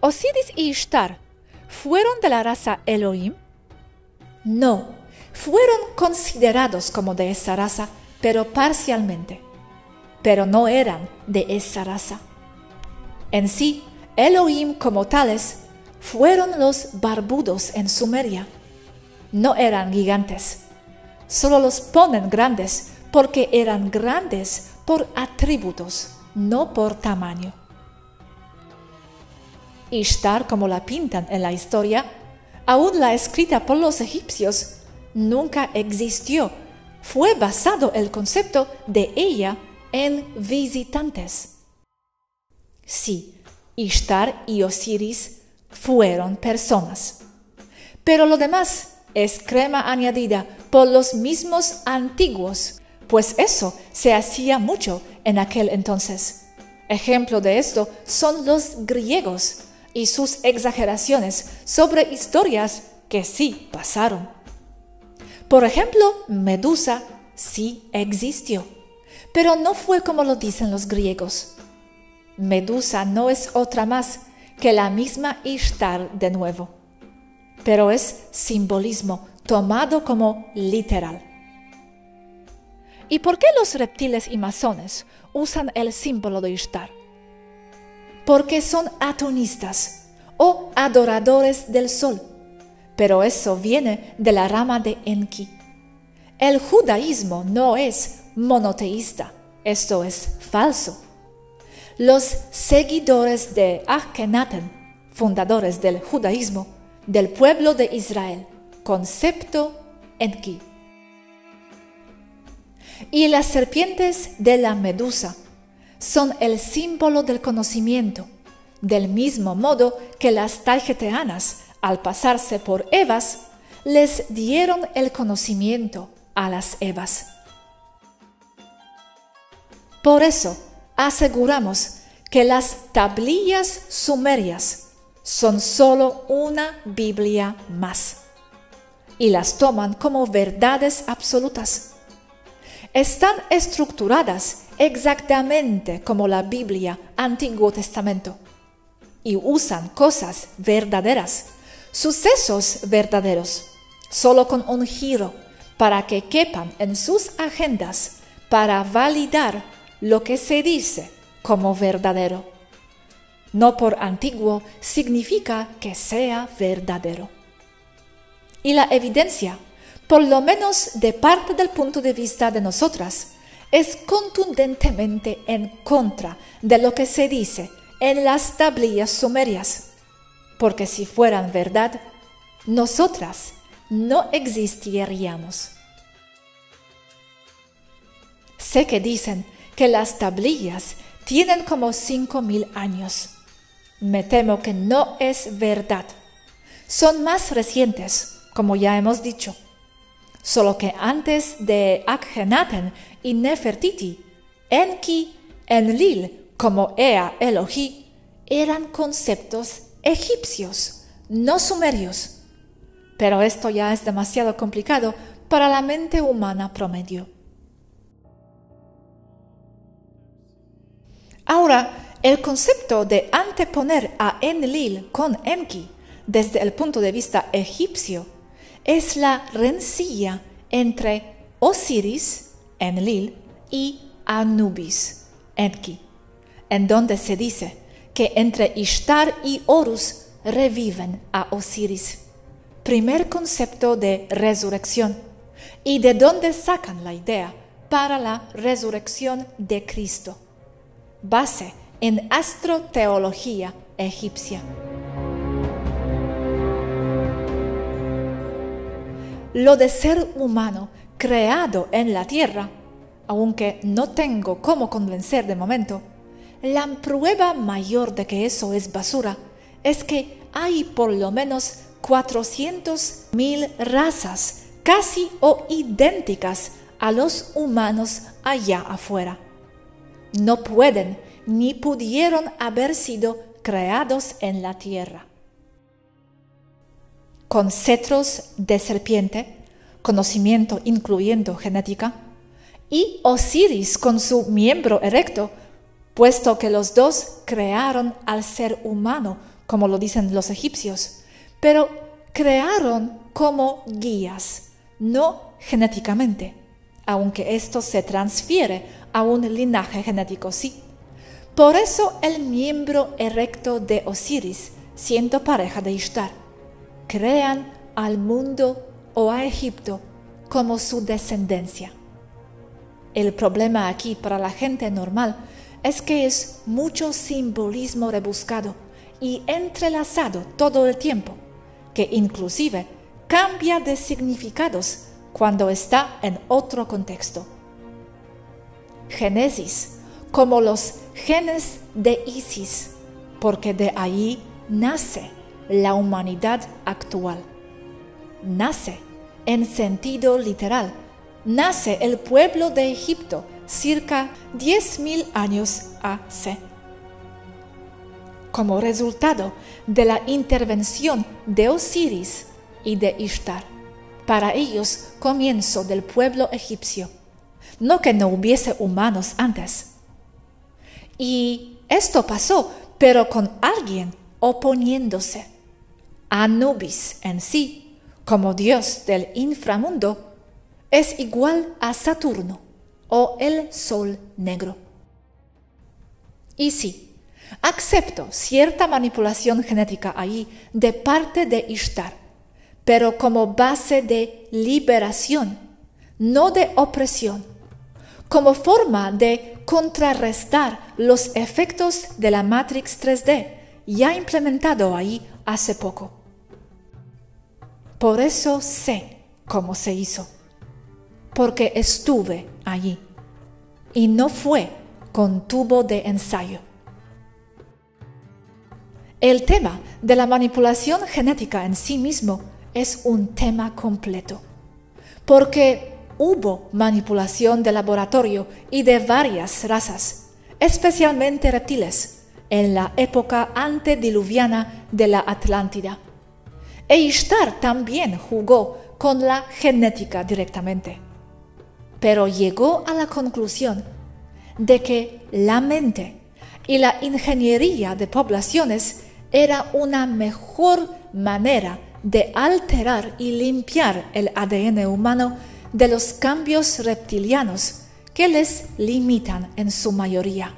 ¿Osiris y Ishtar fueron de la raza Elohim? No, fueron considerados como de esa raza, pero parcialmente. Pero no eran de esa raza. En sí, Elohim como tales fueron los barbudos en Sumeria no eran gigantes. Solo los ponen grandes porque eran grandes por atributos, no por tamaño. Ishtar, como la pintan en la historia, aún la escrita por los egipcios, nunca existió. Fue basado el concepto de ella en visitantes. Sí, Ishtar y Osiris fueron personas. Pero lo demás es crema añadida por los mismos antiguos, pues eso se hacía mucho en aquel entonces. Ejemplo de esto son los griegos y sus exageraciones sobre historias que sí pasaron. Por ejemplo, Medusa sí existió, pero no fue como lo dicen los griegos. Medusa no es otra más que la misma Ishtar de nuevo pero es simbolismo tomado como literal. ¿Y por qué los reptiles y masones usan el símbolo de Ishtar? Porque son atonistas o adoradores del sol, pero eso viene de la rama de Enki. El judaísmo no es monoteísta, esto es falso. Los seguidores de Akhenaten, fundadores del judaísmo, del pueblo de Israel, concepto Enki. y las serpientes de la medusa son el símbolo del conocimiento, del mismo modo que las taigeteanas, al pasarse por Evas, les dieron el conocimiento a las Evas. Por eso aseguramos que las tablillas sumerias son solo una Biblia más y las toman como verdades absolutas. Están estructuradas exactamente como la Biblia Antiguo Testamento y usan cosas verdaderas, sucesos verdaderos, solo con un giro para que quepan en sus agendas para validar lo que se dice como verdadero. No por antiguo significa que sea verdadero. Y la evidencia, por lo menos de parte del punto de vista de nosotras, es contundentemente en contra de lo que se dice en las tablillas sumerias, porque si fueran verdad, nosotras no existiríamos. Sé que dicen que las tablillas tienen como cinco mil años. Me temo que no es verdad. Son más recientes, como ya hemos dicho. Solo que antes de Akhenaten y Nefertiti, Enki, Enlil, como Ea Elohi, eran conceptos egipcios, no sumerios. Pero esto ya es demasiado complicado para la mente humana promedio. Ahora, el concepto de anteponer a Enlil con Enki desde el punto de vista egipcio es la rencilla entre Osiris, Enlil, y Anubis, Enki, en donde se dice que entre Ishtar y Horus reviven a Osiris. Primer concepto de resurrección y de dónde sacan la idea para la resurrección de Cristo. Base en astroteología egipcia. lo de ser humano creado en la tierra, aunque no tengo cómo convencer de momento, la prueba mayor de que eso es basura es que hay por lo menos 400.000 razas casi o idénticas a los humanos allá afuera. No pueden ni pudieron haber sido creados en la tierra. Con cetros de serpiente, conocimiento incluyendo genética, y Osiris con su miembro erecto, puesto que los dos crearon al ser humano, como lo dicen los egipcios, pero crearon como guías, no genéticamente, aunque esto se transfiere a un linaje genético, sí. Por eso el miembro erecto de Osiris, siendo pareja de Ishtar crean al mundo o a Egipto como su descendencia. El problema aquí para la gente normal es que es mucho simbolismo rebuscado y entrelazado todo el tiempo, que inclusive cambia de significados cuando está en otro contexto. Génesis, como los genes de Isis, porque de ahí nace la humanidad actual. Nace, en sentido literal, nace el pueblo de Egipto circa 10.000 años AC. Como resultado de la intervención de Osiris y de Ishtar, para ellos comienzo del pueblo egipcio, no que no hubiese humanos antes. Y esto pasó, pero con alguien oponiéndose Anubis en sí, como dios del inframundo, es igual a Saturno o el Sol negro. Y sí, acepto cierta manipulación genética ahí de parte de Ishtar, pero como base de liberación, no de opresión, como forma de contrarrestar los efectos de la Matrix 3D ya implementado ahí hace poco. Por eso sé cómo se hizo. porque estuve allí. Y no fue con tubo de ensayo. El tema de la manipulación genética en sí mismo es un tema completo, porque hubo manipulación de laboratorio y de varias razas, especialmente reptiles, en la época antediluviana de la Atlántida. E también jugó con la genética directamente, pero llegó a la conclusión de que la mente y la ingeniería de poblaciones era una mejor manera de alterar y limpiar el ADN humano de los cambios reptilianos que les limitan en su mayoría.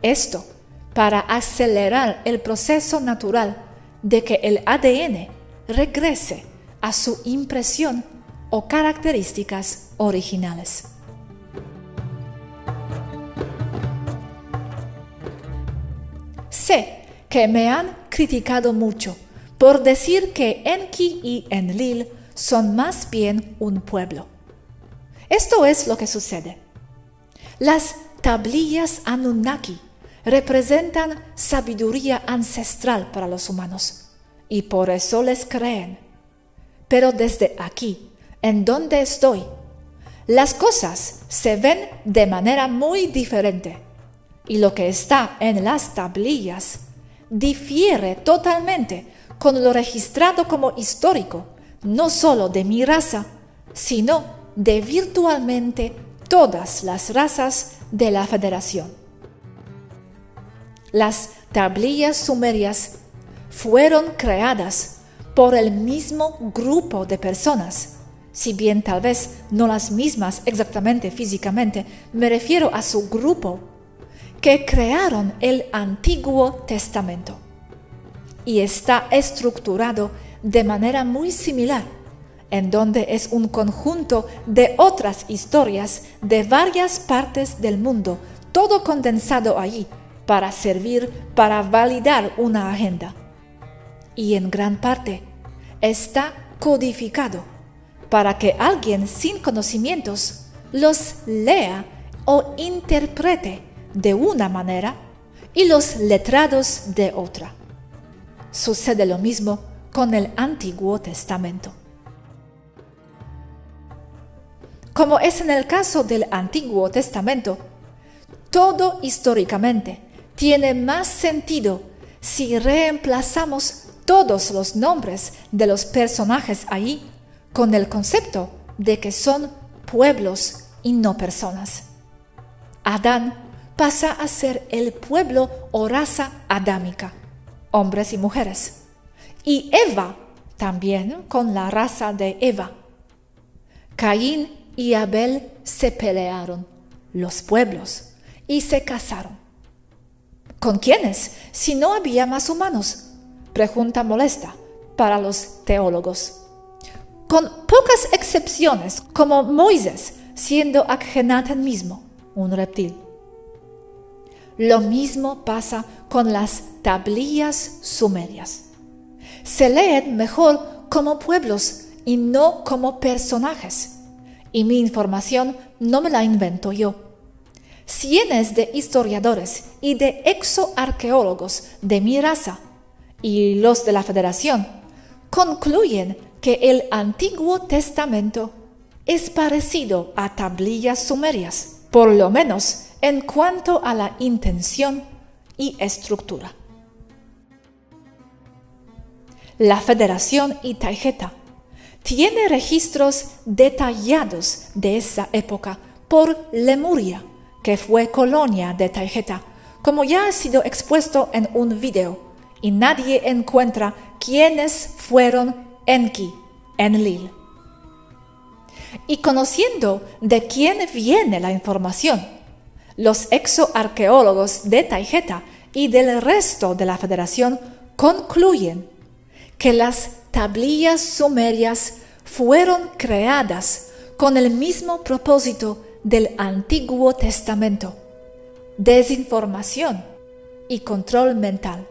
Esto para acelerar el proceso natural de que el ADN regrese a su impresión o características originales. Sé que me han criticado mucho por decir que Enki y Enlil son más bien un pueblo. Esto es lo que sucede. Las tablillas Anunnaki representan sabiduría ancestral para los humanos y por eso les creen. Pero desde aquí, en donde estoy, las cosas se ven de manera muy diferente y lo que está en las tablillas difiere totalmente con lo registrado como histórico, no solo de mi raza, sino de virtualmente todas las razas de la Federación. Las tablillas sumerias fueron creadas por el mismo grupo de personas, si bien tal vez no las mismas exactamente físicamente, me refiero a su grupo que crearon el Antiguo Testamento. Y está estructurado de manera muy similar, en donde es un conjunto de otras historias de varias partes del mundo, todo condensado allí, para servir para validar una agenda. Y en gran parte está codificado para que alguien sin conocimientos los lea o interprete de una manera y los letrados de otra. Sucede lo mismo con el Antiguo Testamento. Como es en el caso del Antiguo Testamento, todo históricamente tiene más sentido si reemplazamos todos los nombres de los personajes ahí con el concepto de que son pueblos y no personas. Adán pasa a ser el pueblo o raza adámica, hombres y mujeres. Y Eva también con la raza de Eva. Caín y Abel se pelearon, los pueblos, y se casaron. ¿Con quiénes? Si no había más humanos. Pregunta molesta para los teólogos. Con pocas excepciones, como Moisés, siendo Akhenaten mismo, un reptil. Lo mismo pasa con las tablillas sumerias. Se leen mejor como pueblos y no como personajes. Y mi información no me la invento yo. Cientos de historiadores y de exoarqueólogos de mi raza y los de la Federación concluyen que el Antiguo Testamento es parecido a tablillas sumerias, por lo menos en cuanto a la intención y estructura. La Federación y Taijeta tiene registros detallados de esa época por Lemuria, que fue colonia de Taijeta, como ya ha sido expuesto en un video, y nadie encuentra quiénes fueron Enki, Enlil. Y conociendo de quién viene la información, los exoarqueólogos de Taijeta y del resto de la Federación concluyen que las tablillas sumerias fueron creadas con el mismo propósito del Antiguo Testamento, desinformación y control mental.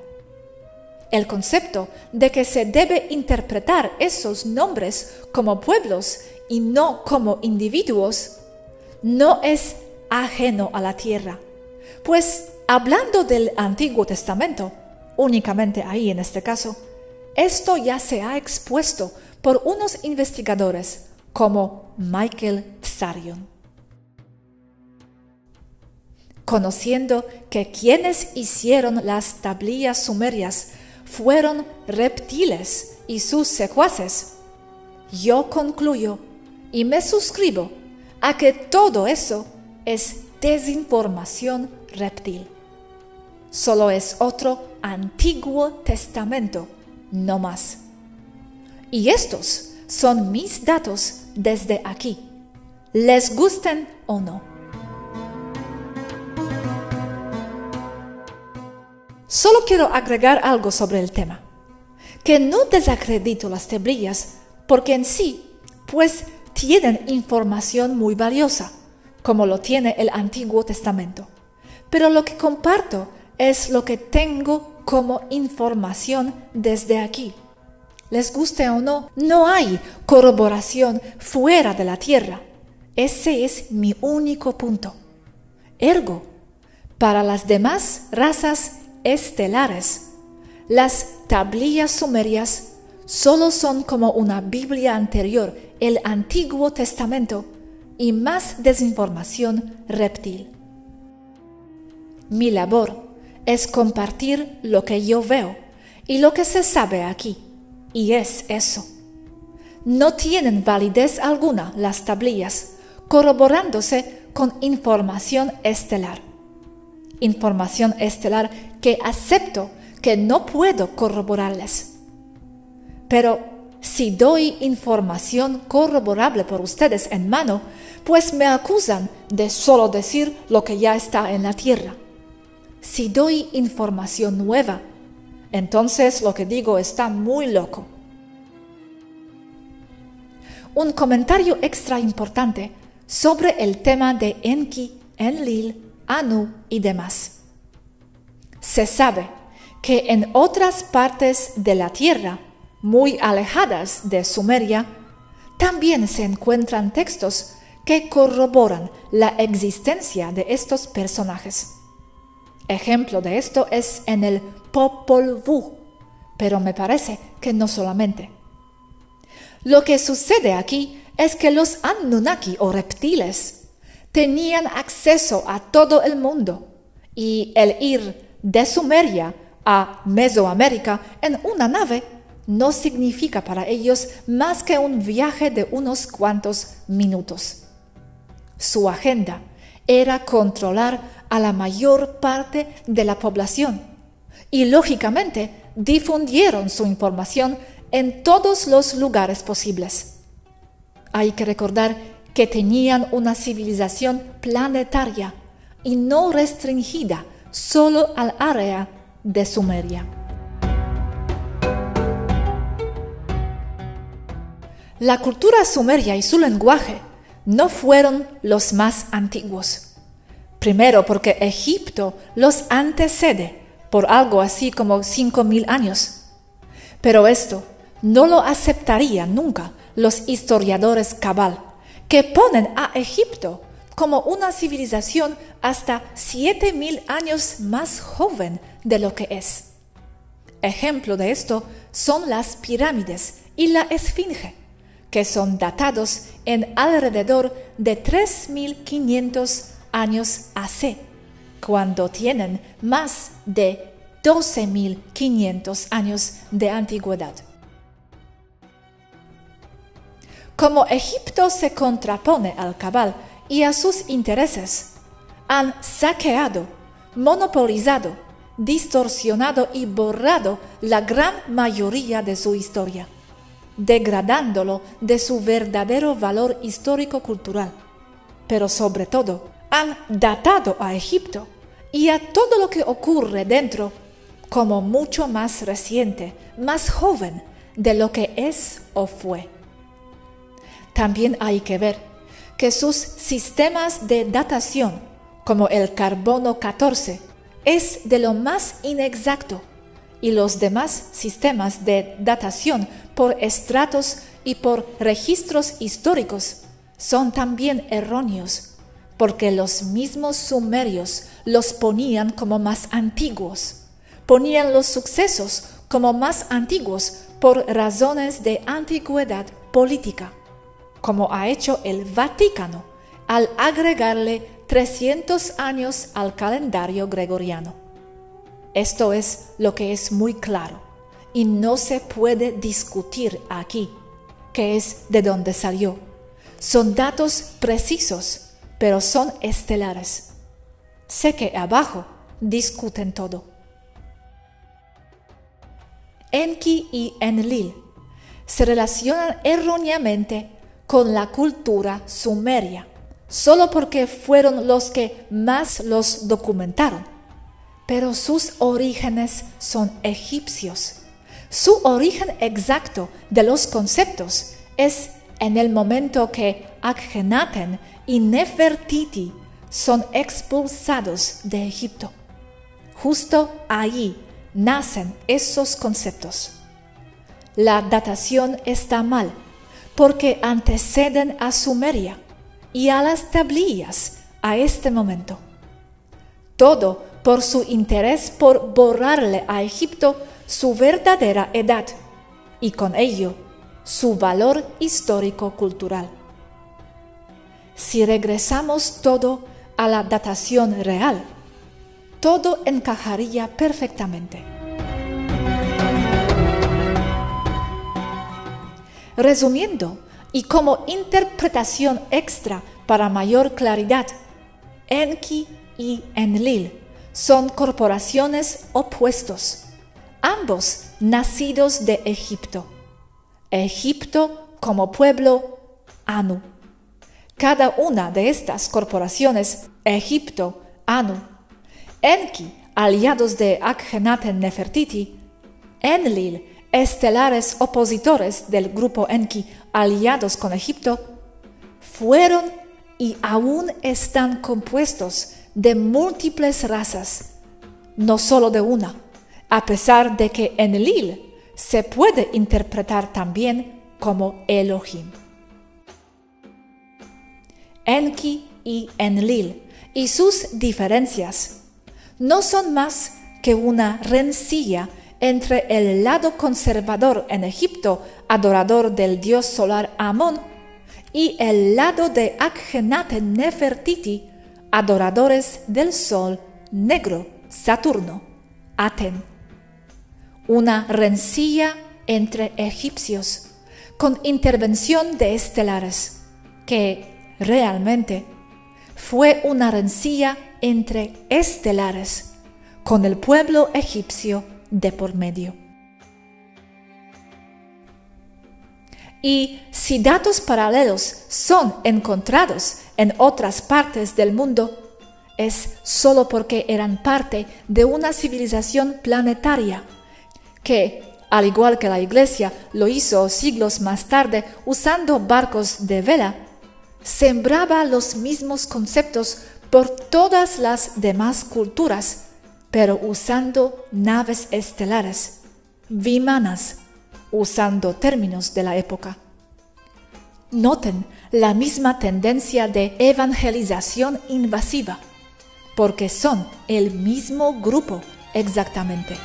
El concepto de que se debe interpretar esos nombres como pueblos y no como individuos, no es ajeno a la tierra. Pues hablando del Antiguo Testamento, únicamente ahí en este caso, esto ya se ha expuesto por unos investigadores como Michael Tsarion. Conociendo que quienes hicieron las tablillas sumerias fueron reptiles y sus secuaces, yo concluyo y me suscribo a que todo eso es desinformación reptil. Solo es otro Antiguo Testamento, no más. Y estos son mis datos desde aquí, les gusten o no. Solo quiero agregar algo sobre el tema, que no desacredito las tablillas porque en sí, pues tienen información muy valiosa, como lo tiene el Antiguo Testamento. Pero lo que comparto es lo que tengo como información desde aquí. Les guste o no, no hay corroboración fuera de la Tierra. Ese es mi único punto. Ergo, para las demás razas estelares, las tablillas sumerias solo son como una Biblia anterior, el Antiguo Testamento, y más desinformación reptil. Mi labor es compartir lo que yo veo y lo que se sabe aquí, y es eso. No tienen validez alguna las tablillas, corroborándose con información estelar. Información estelar que acepto que no puedo corroborarles. Pero si doy información corroborable por ustedes en mano, pues me acusan de solo decir lo que ya está en la tierra. Si doy información nueva, entonces lo que digo está muy loco. Un comentario extra importante sobre el tema de Enki, Enlil, Anu y demás. Se sabe que en otras partes de la Tierra, muy alejadas de Sumeria, también se encuentran textos que corroboran la existencia de estos personajes. Ejemplo de esto es en el Popol Vuh, pero me parece que no solamente. Lo que sucede aquí es que los Anunnaki o reptiles tenían acceso a todo el mundo y el ir de Sumeria a Mesoamérica en una nave no significa para ellos más que un viaje de unos cuantos minutos. Su agenda era controlar a la mayor parte de la población y lógicamente difundieron su información en todos los lugares posibles. Hay que recordar que tenían una civilización planetaria y no restringida solo al área de Sumeria. La cultura sumeria y su lenguaje no fueron los más antiguos. Primero porque Egipto los antecede por algo así como 5.000 años. Pero esto no lo aceptarían nunca los historiadores cabal, que ponen a Egipto como una civilización hasta 7.000 años más joven de lo que es. Ejemplo de esto son las pirámides y la esfinge, que son datados en alrededor de 3.500 años AC, cuando tienen más de 12.500 años de antigüedad. Como Egipto se contrapone al cabal y a sus intereses, han saqueado, monopolizado, distorsionado y borrado la gran mayoría de su historia degradándolo de su verdadero valor histórico-cultural. Pero sobre todo, han datado a Egipto y a todo lo que ocurre dentro como mucho más reciente, más joven de lo que es o fue. También hay que ver que sus sistemas de datación, como el carbono 14, es de lo más inexacto y los demás sistemas de datación por estratos y por registros históricos son también erróneos, porque los mismos sumerios los ponían como más antiguos, ponían los sucesos como más antiguos por razones de antigüedad política, como ha hecho el Vaticano al agregarle 300 años al calendario gregoriano. Esto es lo que es muy claro y no se puede discutir aquí, que es de dónde salió. Son datos precisos, pero son estelares. Sé que abajo discuten todo. Enki y Enlil se relacionan erróneamente con la cultura sumeria, solo porque fueron los que más los documentaron. Pero sus orígenes son egipcios. Su origen exacto de los conceptos es en el momento que Akhenaten y Nefertiti son expulsados de Egipto. Justo allí nacen esos conceptos. La datación está mal porque anteceden a Sumeria y a las tablillas a este momento. Todo por su interés por borrarle a Egipto su verdadera edad y con ello su valor histórico-cultural. Si regresamos todo a la datación real, todo encajaría perfectamente. Resumiendo, y como interpretación extra para mayor claridad, Enki y Enlil son corporaciones opuestos, ambos nacidos de Egipto. Egipto como pueblo Anu. Cada una de estas corporaciones, Egipto, Anu, Enki, aliados de Akhenaten Nefertiti, Enlil, estelares opositores del grupo Enki, aliados con Egipto, fueron y aún están compuestos de múltiples razas, no solo de una, a pesar de que Enlil se puede interpretar también como Elohim. Enki y Enlil y sus diferencias no son más que una rencilla entre el lado conservador en Egipto, adorador del dios solar Amón, y el lado de Akhenaten Nefertiti, adoradores del sol negro, Saturno, Aten. Una rencilla entre egipcios, con intervención de estelares, que realmente fue una rencilla entre estelares, con el pueblo egipcio de por medio. Y si datos paralelos son encontrados en otras partes del mundo, es solo porque eran parte de una civilización planetaria que, al igual que la Iglesia lo hizo siglos más tarde usando barcos de vela, sembraba los mismos conceptos por todas las demás culturas pero usando naves estelares, vimanas, usando términos de la época. Noten la misma tendencia de evangelización invasiva, porque son el mismo grupo exactamente.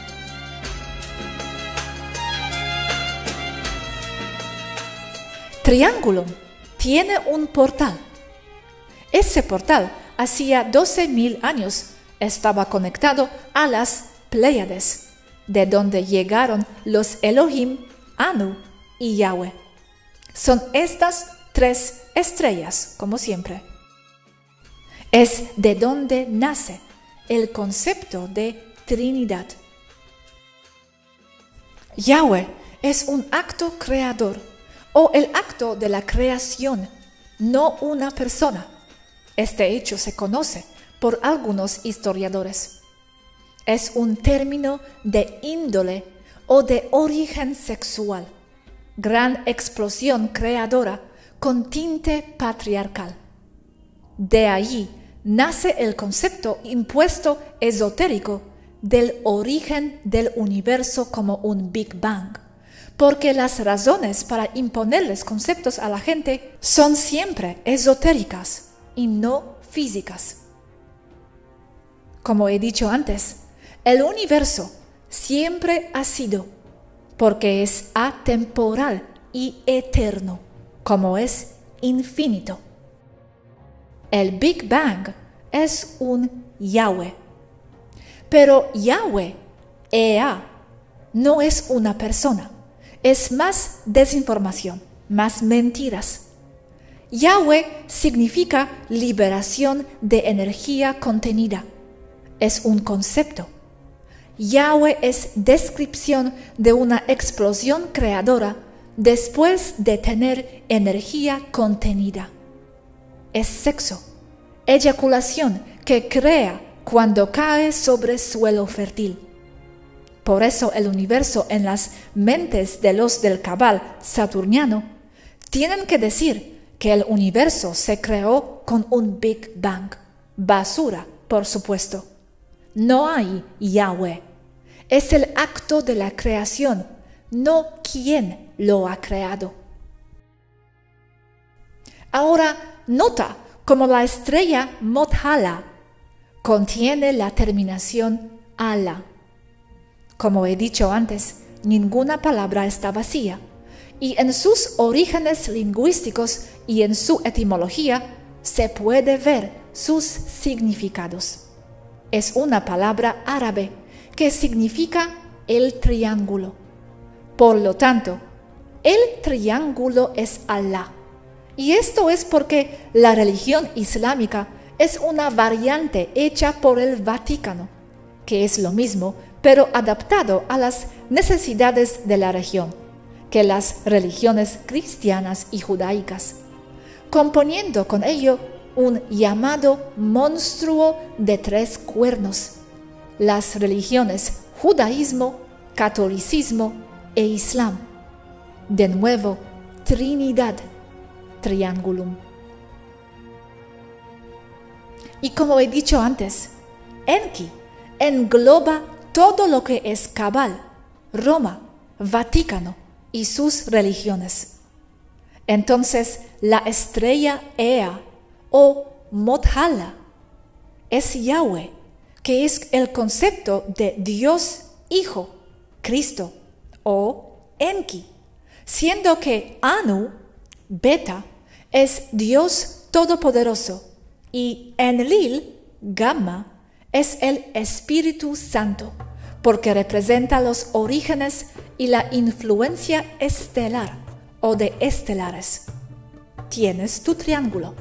Triángulo tiene un portal. Ese portal hacía 12.000 años estaba conectado a las Pléyades, de donde llegaron los Elohim, Anu y Yahweh. Son estas tres estrellas, como siempre. Es de donde nace el concepto de Trinidad. Yahweh es un acto creador o el acto de la creación, no una persona. Este hecho se conoce por algunos historiadores. Es un término de índole o de origen sexual, gran explosión creadora con tinte patriarcal. De allí nace el concepto impuesto esotérico del origen del universo como un Big Bang, porque las razones para imponerles conceptos a la gente son siempre esotéricas y no físicas. Como he dicho antes, el universo siempre ha sido, porque es atemporal y eterno, como es infinito. El Big Bang es un Yahweh. Pero Yahweh, Ea, no es una persona, es más desinformación, más mentiras. Yahweh significa liberación de energía contenida. Es un concepto. Yahweh es descripción de una explosión creadora después de tener energía contenida. Es sexo, eyaculación que crea cuando cae sobre suelo fértil. Por eso el universo en las mentes de los del cabal saturniano tienen que decir que el universo se creó con un Big Bang. Basura, por supuesto. No hay Yahweh. Es el acto de la creación, no quien lo ha creado. Ahora nota cómo la estrella Mothala contiene la terminación ala. Como he dicho antes, ninguna palabra está vacía, y en sus orígenes lingüísticos y en su etimología se puede ver sus significados. Es una palabra árabe que significa el triángulo. Por lo tanto, el triángulo es Allah. Y esto es porque la religión islámica es una variante hecha por el Vaticano, que es lo mismo, pero adaptado a las necesidades de la región, que las religiones cristianas y judaicas, componiendo con ello un llamado monstruo de tres cuernos, las religiones judaísmo, catolicismo e islam. De nuevo, Trinidad, Triangulum. Y como he dicho antes, Enki engloba todo lo que es cabal, Roma, Vaticano y sus religiones. Entonces la estrella Ea o Mothala es Yahweh, que es el concepto de Dios Hijo, Cristo o Enki, siendo que Anu, Beta, es Dios Todopoderoso y Enlil, gamma, es el Espíritu Santo, porque representa los orígenes y la influencia estelar o de estelares. Tienes tu triángulo,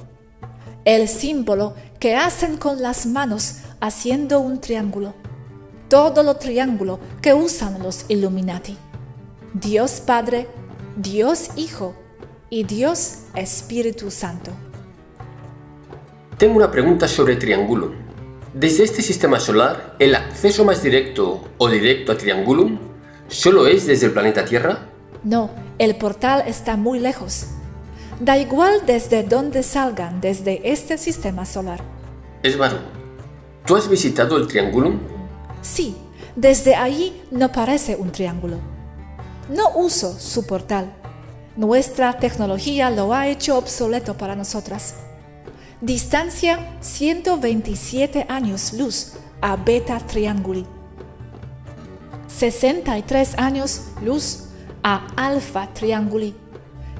el símbolo que hacen con las manos haciendo un triángulo, todo lo triángulo que usan los Illuminati. Dios Padre, Dios Hijo y Dios Espíritu Santo. Tengo una pregunta sobre Triangulum. Desde este sistema solar, ¿el acceso más directo o directo a Triangulum solo es desde el planeta Tierra? No, el portal está muy lejos. Da igual desde dónde salgan desde este sistema solar. Es varón. ¿Tú has visitado el Triangulum? Sí, desde ahí no parece un triángulo. No uso su portal. Nuestra tecnología lo ha hecho obsoleto para nosotras distancia 127 años luz a Beta Trianguli, 63 años luz a Alpha Trianguli,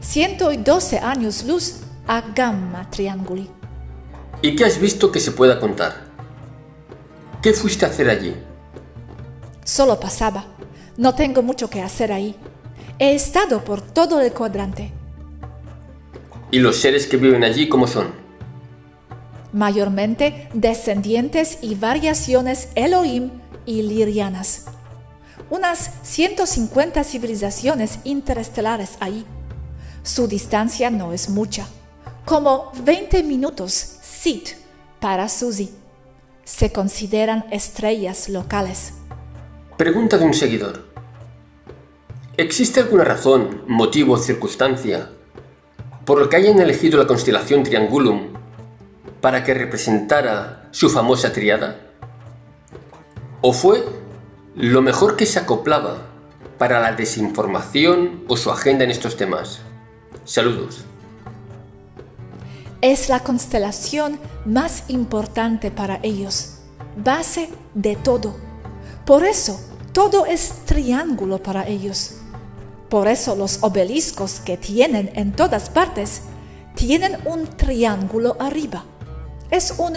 112 años luz a Gamma Trianguli. ¿Y qué has visto que se pueda contar? ¿Qué fuiste a hacer allí? Solo pasaba. No tengo mucho que hacer ahí. He estado por todo el cuadrante. ¿Y los seres que viven allí cómo son? Mayormente descendientes y variaciones Elohim y lirianas. Unas 150 civilizaciones interestelares ahí. Su distancia no es mucha, como 20 minutos SIT para Suzy. Se consideran estrellas locales. Pregunta de un seguidor. ¿Existe alguna razón, motivo o circunstancia por lo que hayan elegido la constelación Triangulum para que representara su famosa triada? ¿O fue lo mejor que se acoplaba para la desinformación o su agenda en estos temas. Saludos. Es la constelación más importante para ellos, base de todo. Por eso, todo es triángulo para ellos. Por eso los obeliscos que tienen en todas partes tienen un triángulo arriba. Es un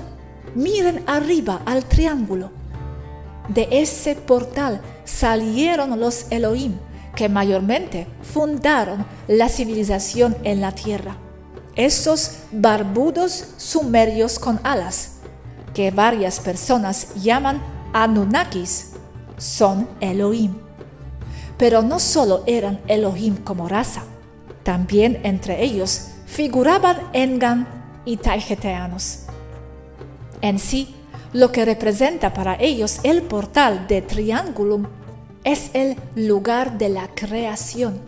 miren arriba al triángulo. De ese portal salieron los Elohim, que mayormente fundaron la civilización en la tierra. Esos barbudos sumerios con alas, que varias personas llaman Anunnakis, son Elohim. Pero no solo eran Elohim como raza, también entre ellos figuraban Engan y Taigeteanos. En sí, lo que representa para ellos el portal de Triangulum es el lugar de la creación,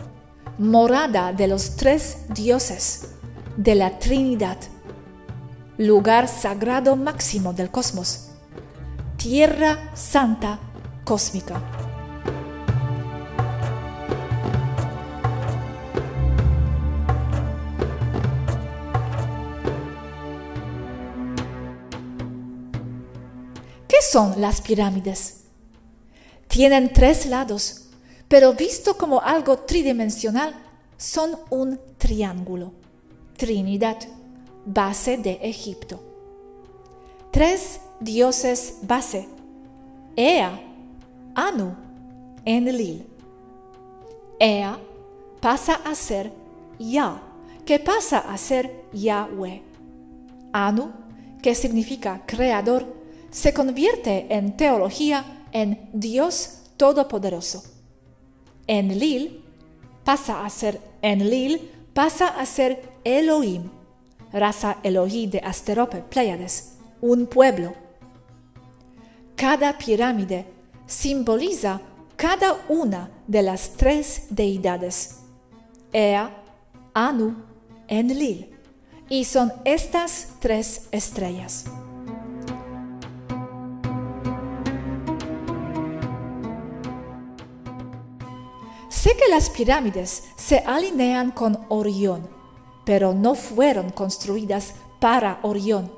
morada de los tres dioses, de la Trinidad, lugar sagrado máximo del cosmos, tierra santa cósmica. Son las pirámides? Tienen tres lados, pero visto como algo tridimensional, son un triángulo. Trinidad, base de Egipto. Tres dioses base. Ea, Anu, Enlil. Ea pasa a ser Ya, que pasa a ser Yahweh. Anu, que significa creador, se convierte en teología en Dios Todopoderoso. Enlil pasa a ser Enlil, pasa a ser Elohim, raza Elohim de Asterope Pleiades, un pueblo. Cada pirámide simboliza cada una de las tres deidades, Ea, Anu, Enlil, y son estas tres estrellas. Sé que las pirámides se alinean con Orión, pero no fueron construidas para Orión.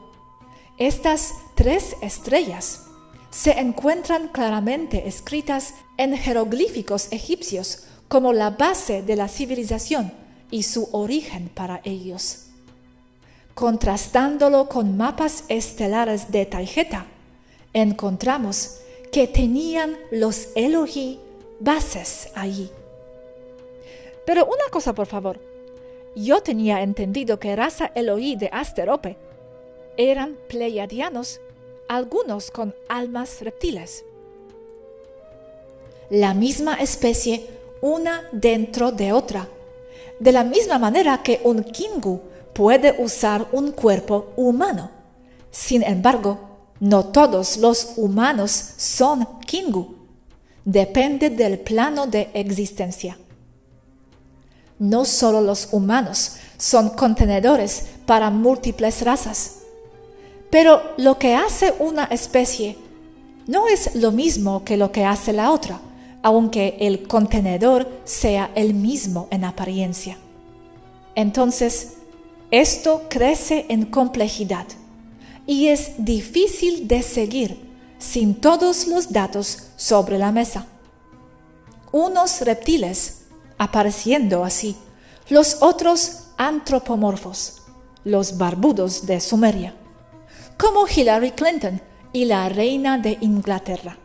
Estas tres estrellas se encuentran claramente escritas en jeroglíficos egipcios como la base de la civilización y su origen para ellos. Contrastándolo con mapas estelares de Taijeta, encontramos que tenían los Elohim bases allí. Pero una cosa, por favor. Yo tenía entendido que raza Eloí de Asterope eran pleiadianos, algunos con almas reptiles. La misma especie, una dentro de otra. De la misma manera que un kingu puede usar un cuerpo humano. Sin embargo, no todos los humanos son kingu. Depende del plano de existencia. No solo los humanos son contenedores para múltiples razas, pero lo que hace una especie no es lo mismo que lo que hace la otra, aunque el contenedor sea el mismo en apariencia. Entonces, esto crece en complejidad y es difícil de seguir sin todos los datos sobre la mesa. Unos reptiles apareciendo así, los otros antropomorfos, los barbudos de Sumeria, como Hillary Clinton y la reina de Inglaterra.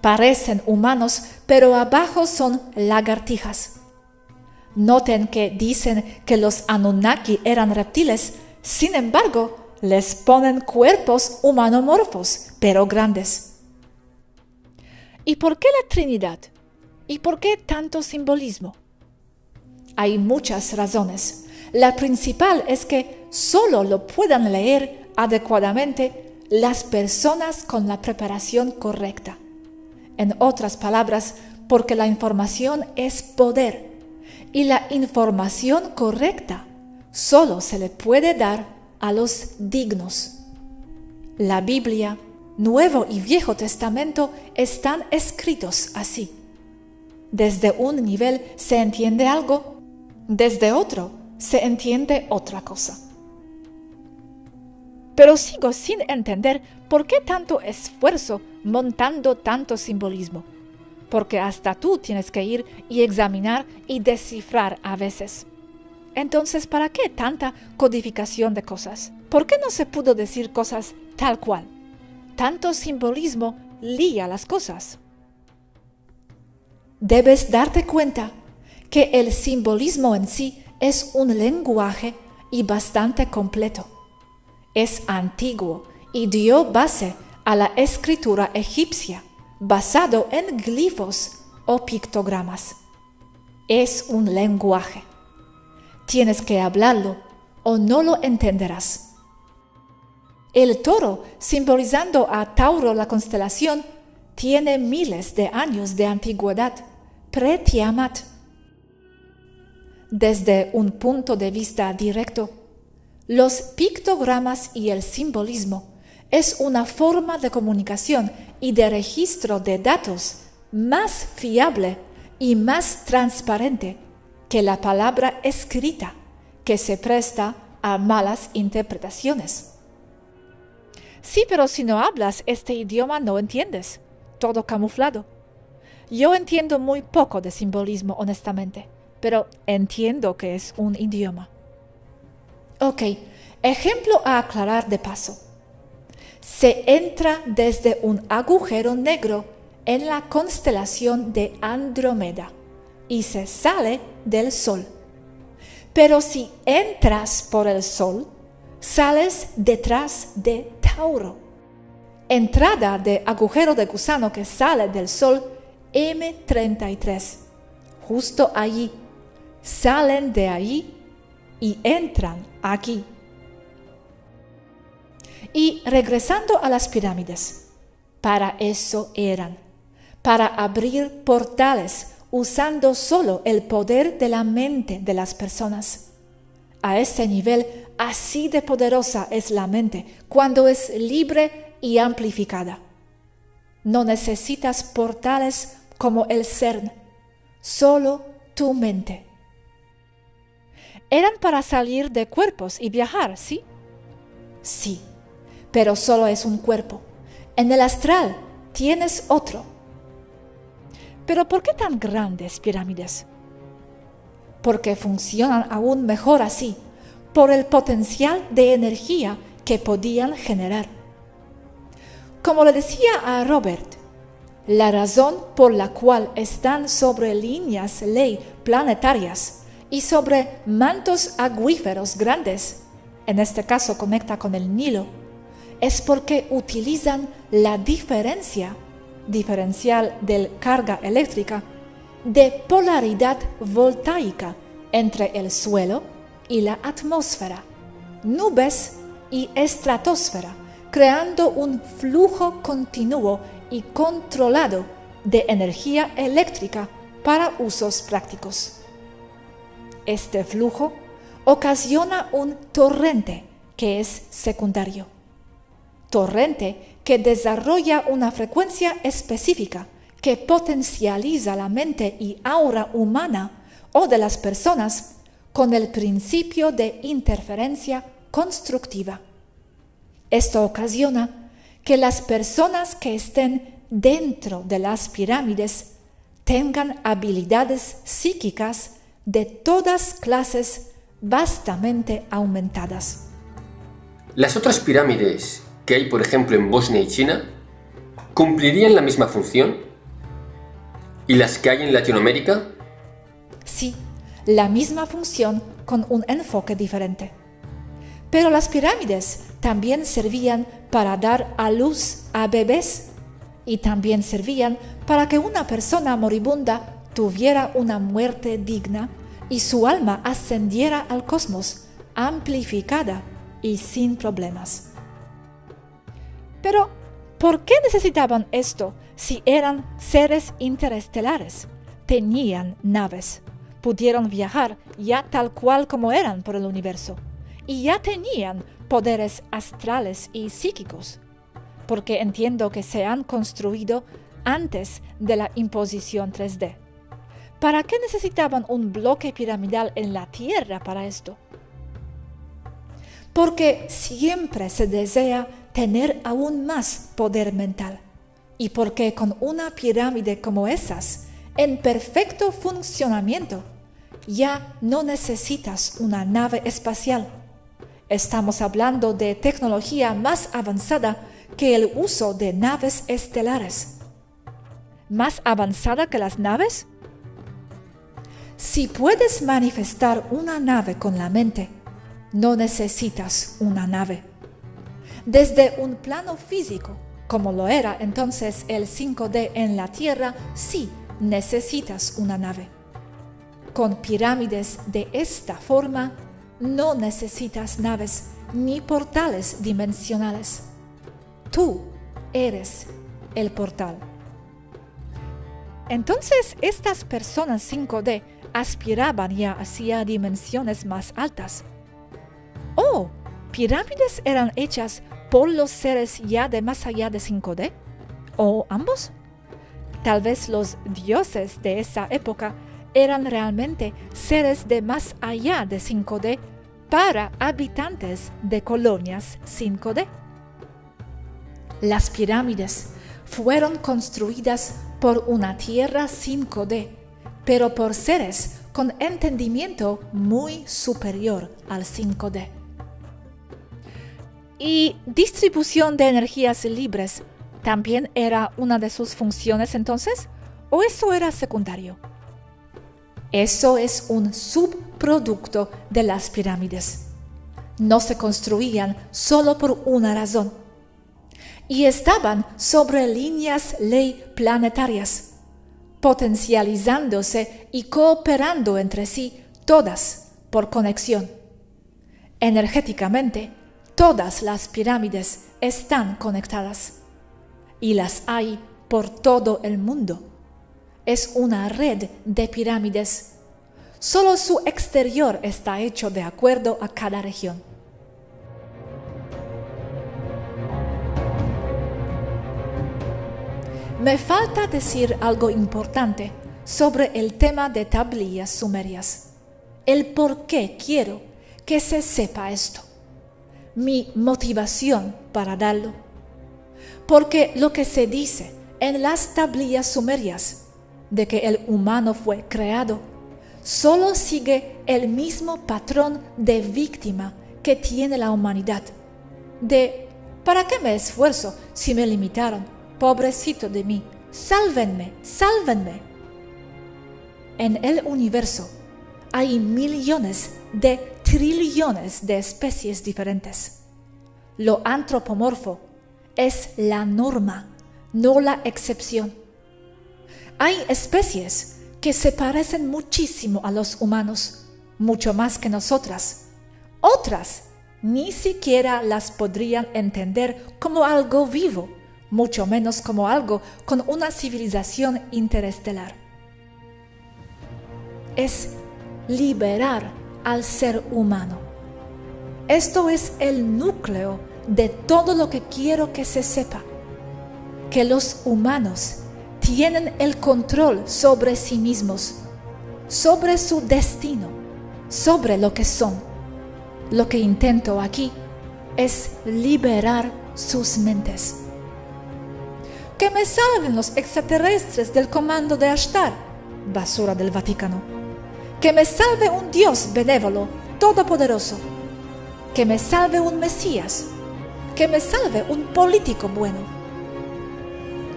Parecen humanos, pero abajo son lagartijas. Noten que dicen que los Anunnaki eran reptiles, sin embargo, les ponen cuerpos humanomorfos, pero grandes. ¿Y por qué la Trinidad? ¿Y por qué tanto simbolismo? Hay muchas razones. La principal es que solo lo puedan leer adecuadamente las personas con la preparación correcta. En otras palabras, porque la información es poder y la información correcta solo se le puede dar a los dignos. La Biblia, Nuevo y Viejo Testamento están escritos así. Desde un nivel se entiende algo, desde otro se entiende otra cosa. Pero sigo sin entender por qué tanto esfuerzo montando tanto simbolismo. Porque hasta tú tienes que ir y examinar y descifrar a veces. Entonces, ¿para qué tanta codificación de cosas? ¿Por qué no se pudo decir cosas tal cual? Tanto simbolismo lía las cosas. Debes darte cuenta que el simbolismo en sí es un lenguaje y bastante completo. Es antiguo y dio base a la escritura egipcia, basado en glifos o pictogramas. Es un lenguaje. Tienes que hablarlo o no lo entenderás. El toro, simbolizando a Tauro la constelación, tiene miles de años de antigüedad, pre-Tiamat. Desde un punto de vista directo, los pictogramas y el simbolismo es una forma de comunicación y de registro de datos más fiable y más transparente que la palabra escrita, que se presta a malas interpretaciones. Sí, pero si no hablas este idioma no entiendes, todo camuflado. Yo entiendo muy poco de simbolismo, honestamente, pero entiendo que es un idioma. Ok, ejemplo a aclarar de paso. Se entra desde un agujero negro en la constelación de Andrómeda y se sale del Sol. Pero si entras por el Sol, sales detrás de Tauro. Entrada de agujero de gusano que sale del Sol M33. Justo allí. Salen de ahí y entran aquí. Y regresando a las pirámides, para eso eran, para abrir portales usando solo el poder de la mente de las personas. A ese nivel, así de poderosa es la mente cuando es libre y amplificada. No necesitas portales como el CERN, solo tu mente. Eran para salir de cuerpos y viajar, ¿sí? Sí, pero solo es un cuerpo. En el astral tienes otro pero ¿por qué tan grandes pirámides? Porque funcionan aún mejor así, por el potencial de energía que podían generar. Como le decía a Robert, la razón por la cual están sobre líneas ley planetarias y sobre mantos acuíferos grandes, en este caso conecta con el Nilo, es porque utilizan la diferencia diferencial de carga eléctrica de polaridad voltaica entre el suelo y la atmósfera, nubes y estratosfera, creando un flujo continuo y controlado de energía eléctrica para usos prácticos. Este flujo ocasiona un torrente que es secundario. Torrente que desarrolla una frecuencia específica que potencializa la mente y aura humana o de las personas con el principio de interferencia constructiva. Esto ocasiona que las personas que estén dentro de las pirámides tengan habilidades psíquicas de todas clases vastamente aumentadas. Las otras pirámides que hay, por ejemplo, en Bosnia y China, cumplirían la misma función? ¿Y las que hay en Latinoamérica? Sí, la misma función con un enfoque diferente. Pero las pirámides también servían para dar a luz a bebés y también servían para que una persona moribunda tuviera una muerte digna y su alma ascendiera al cosmos amplificada y sin problemas. Pero, ¿por qué necesitaban esto si eran seres interestelares? Tenían naves, pudieron viajar ya tal cual como eran por el universo, y ya tenían poderes astrales y psíquicos, porque entiendo que se han construido antes de la imposición 3D. ¿Para qué necesitaban un bloque piramidal en la Tierra para esto? Porque siempre se desea tener aún más poder mental. Y porque con una pirámide como esas, en perfecto funcionamiento, ya no necesitas una nave espacial. Estamos hablando de tecnología más avanzada que el uso de naves estelares. ¿Más avanzada que las naves? Si puedes manifestar una nave con la mente, no necesitas una nave. Desde un plano físico, como lo era entonces el 5D en la Tierra, sí necesitas una nave. Con pirámides de esta forma, no necesitas naves ni portales dimensionales. Tú eres el portal. Entonces estas personas 5D aspiraban ya hacia dimensiones más altas. Oh, pirámides eran hechas por los seres ya de más allá de 5D. ¿O ambos? Tal vez los dioses de esa época eran realmente seres de más allá de 5D para habitantes de colonias 5D. Las pirámides fueron construidas por una tierra 5D pero por seres con entendimiento muy superior al 5D. ¿Y distribución de energías libres también era una de sus funciones entonces? ¿O eso era secundario? Eso es un subproducto de las pirámides. No se construían solo por una razón. Y estaban sobre líneas ley planetarias potencializándose y cooperando entre sí, todas por conexión. Energéticamente, todas las pirámides están conectadas y las hay por todo el mundo. Es una red de pirámides. Solo su exterior está hecho de acuerdo a cada región. Me falta decir algo importante sobre el tema de tablillas sumerias. El por qué quiero que se sepa esto. Mi motivación para darlo. Porque lo que se dice en las tablillas sumerias de que el humano fue creado solo sigue el mismo patrón de víctima que tiene la humanidad. De ¿para qué me esfuerzo si me limitaron? pobrecito de mí, sálvenme, sálvenme. En el universo hay millones de trillones de especies diferentes. Lo antropomorfo es la norma, no la excepción. Hay especies que se parecen muchísimo a los humanos, mucho más que nosotras. Otras ni siquiera las podrían entender como algo vivo mucho menos como algo con una civilización interestelar. Es liberar al ser humano. Esto es el núcleo de todo lo que quiero que se sepa. Que los humanos tienen el control sobre sí mismos, sobre su destino, sobre lo que son. Lo que intento aquí es liberar sus mentes que me salven los extraterrestres del comando de Ashtar, basura del Vaticano. Que me salve un Dios benévolo, todopoderoso. Que me salve un Mesías. Que me salve un político bueno.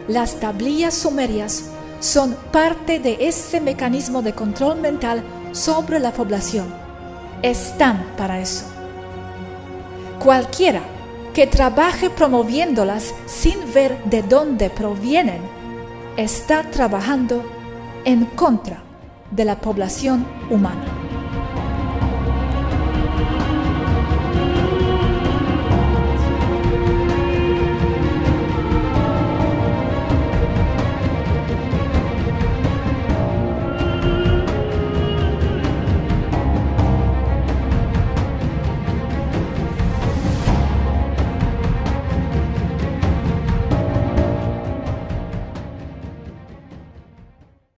Las tablillas sumerias son parte de ese mecanismo de control mental sobre la población. Están para eso. Cualquiera que trabaje promoviéndolas sin ver de dónde provienen, está trabajando en contra de la población humana.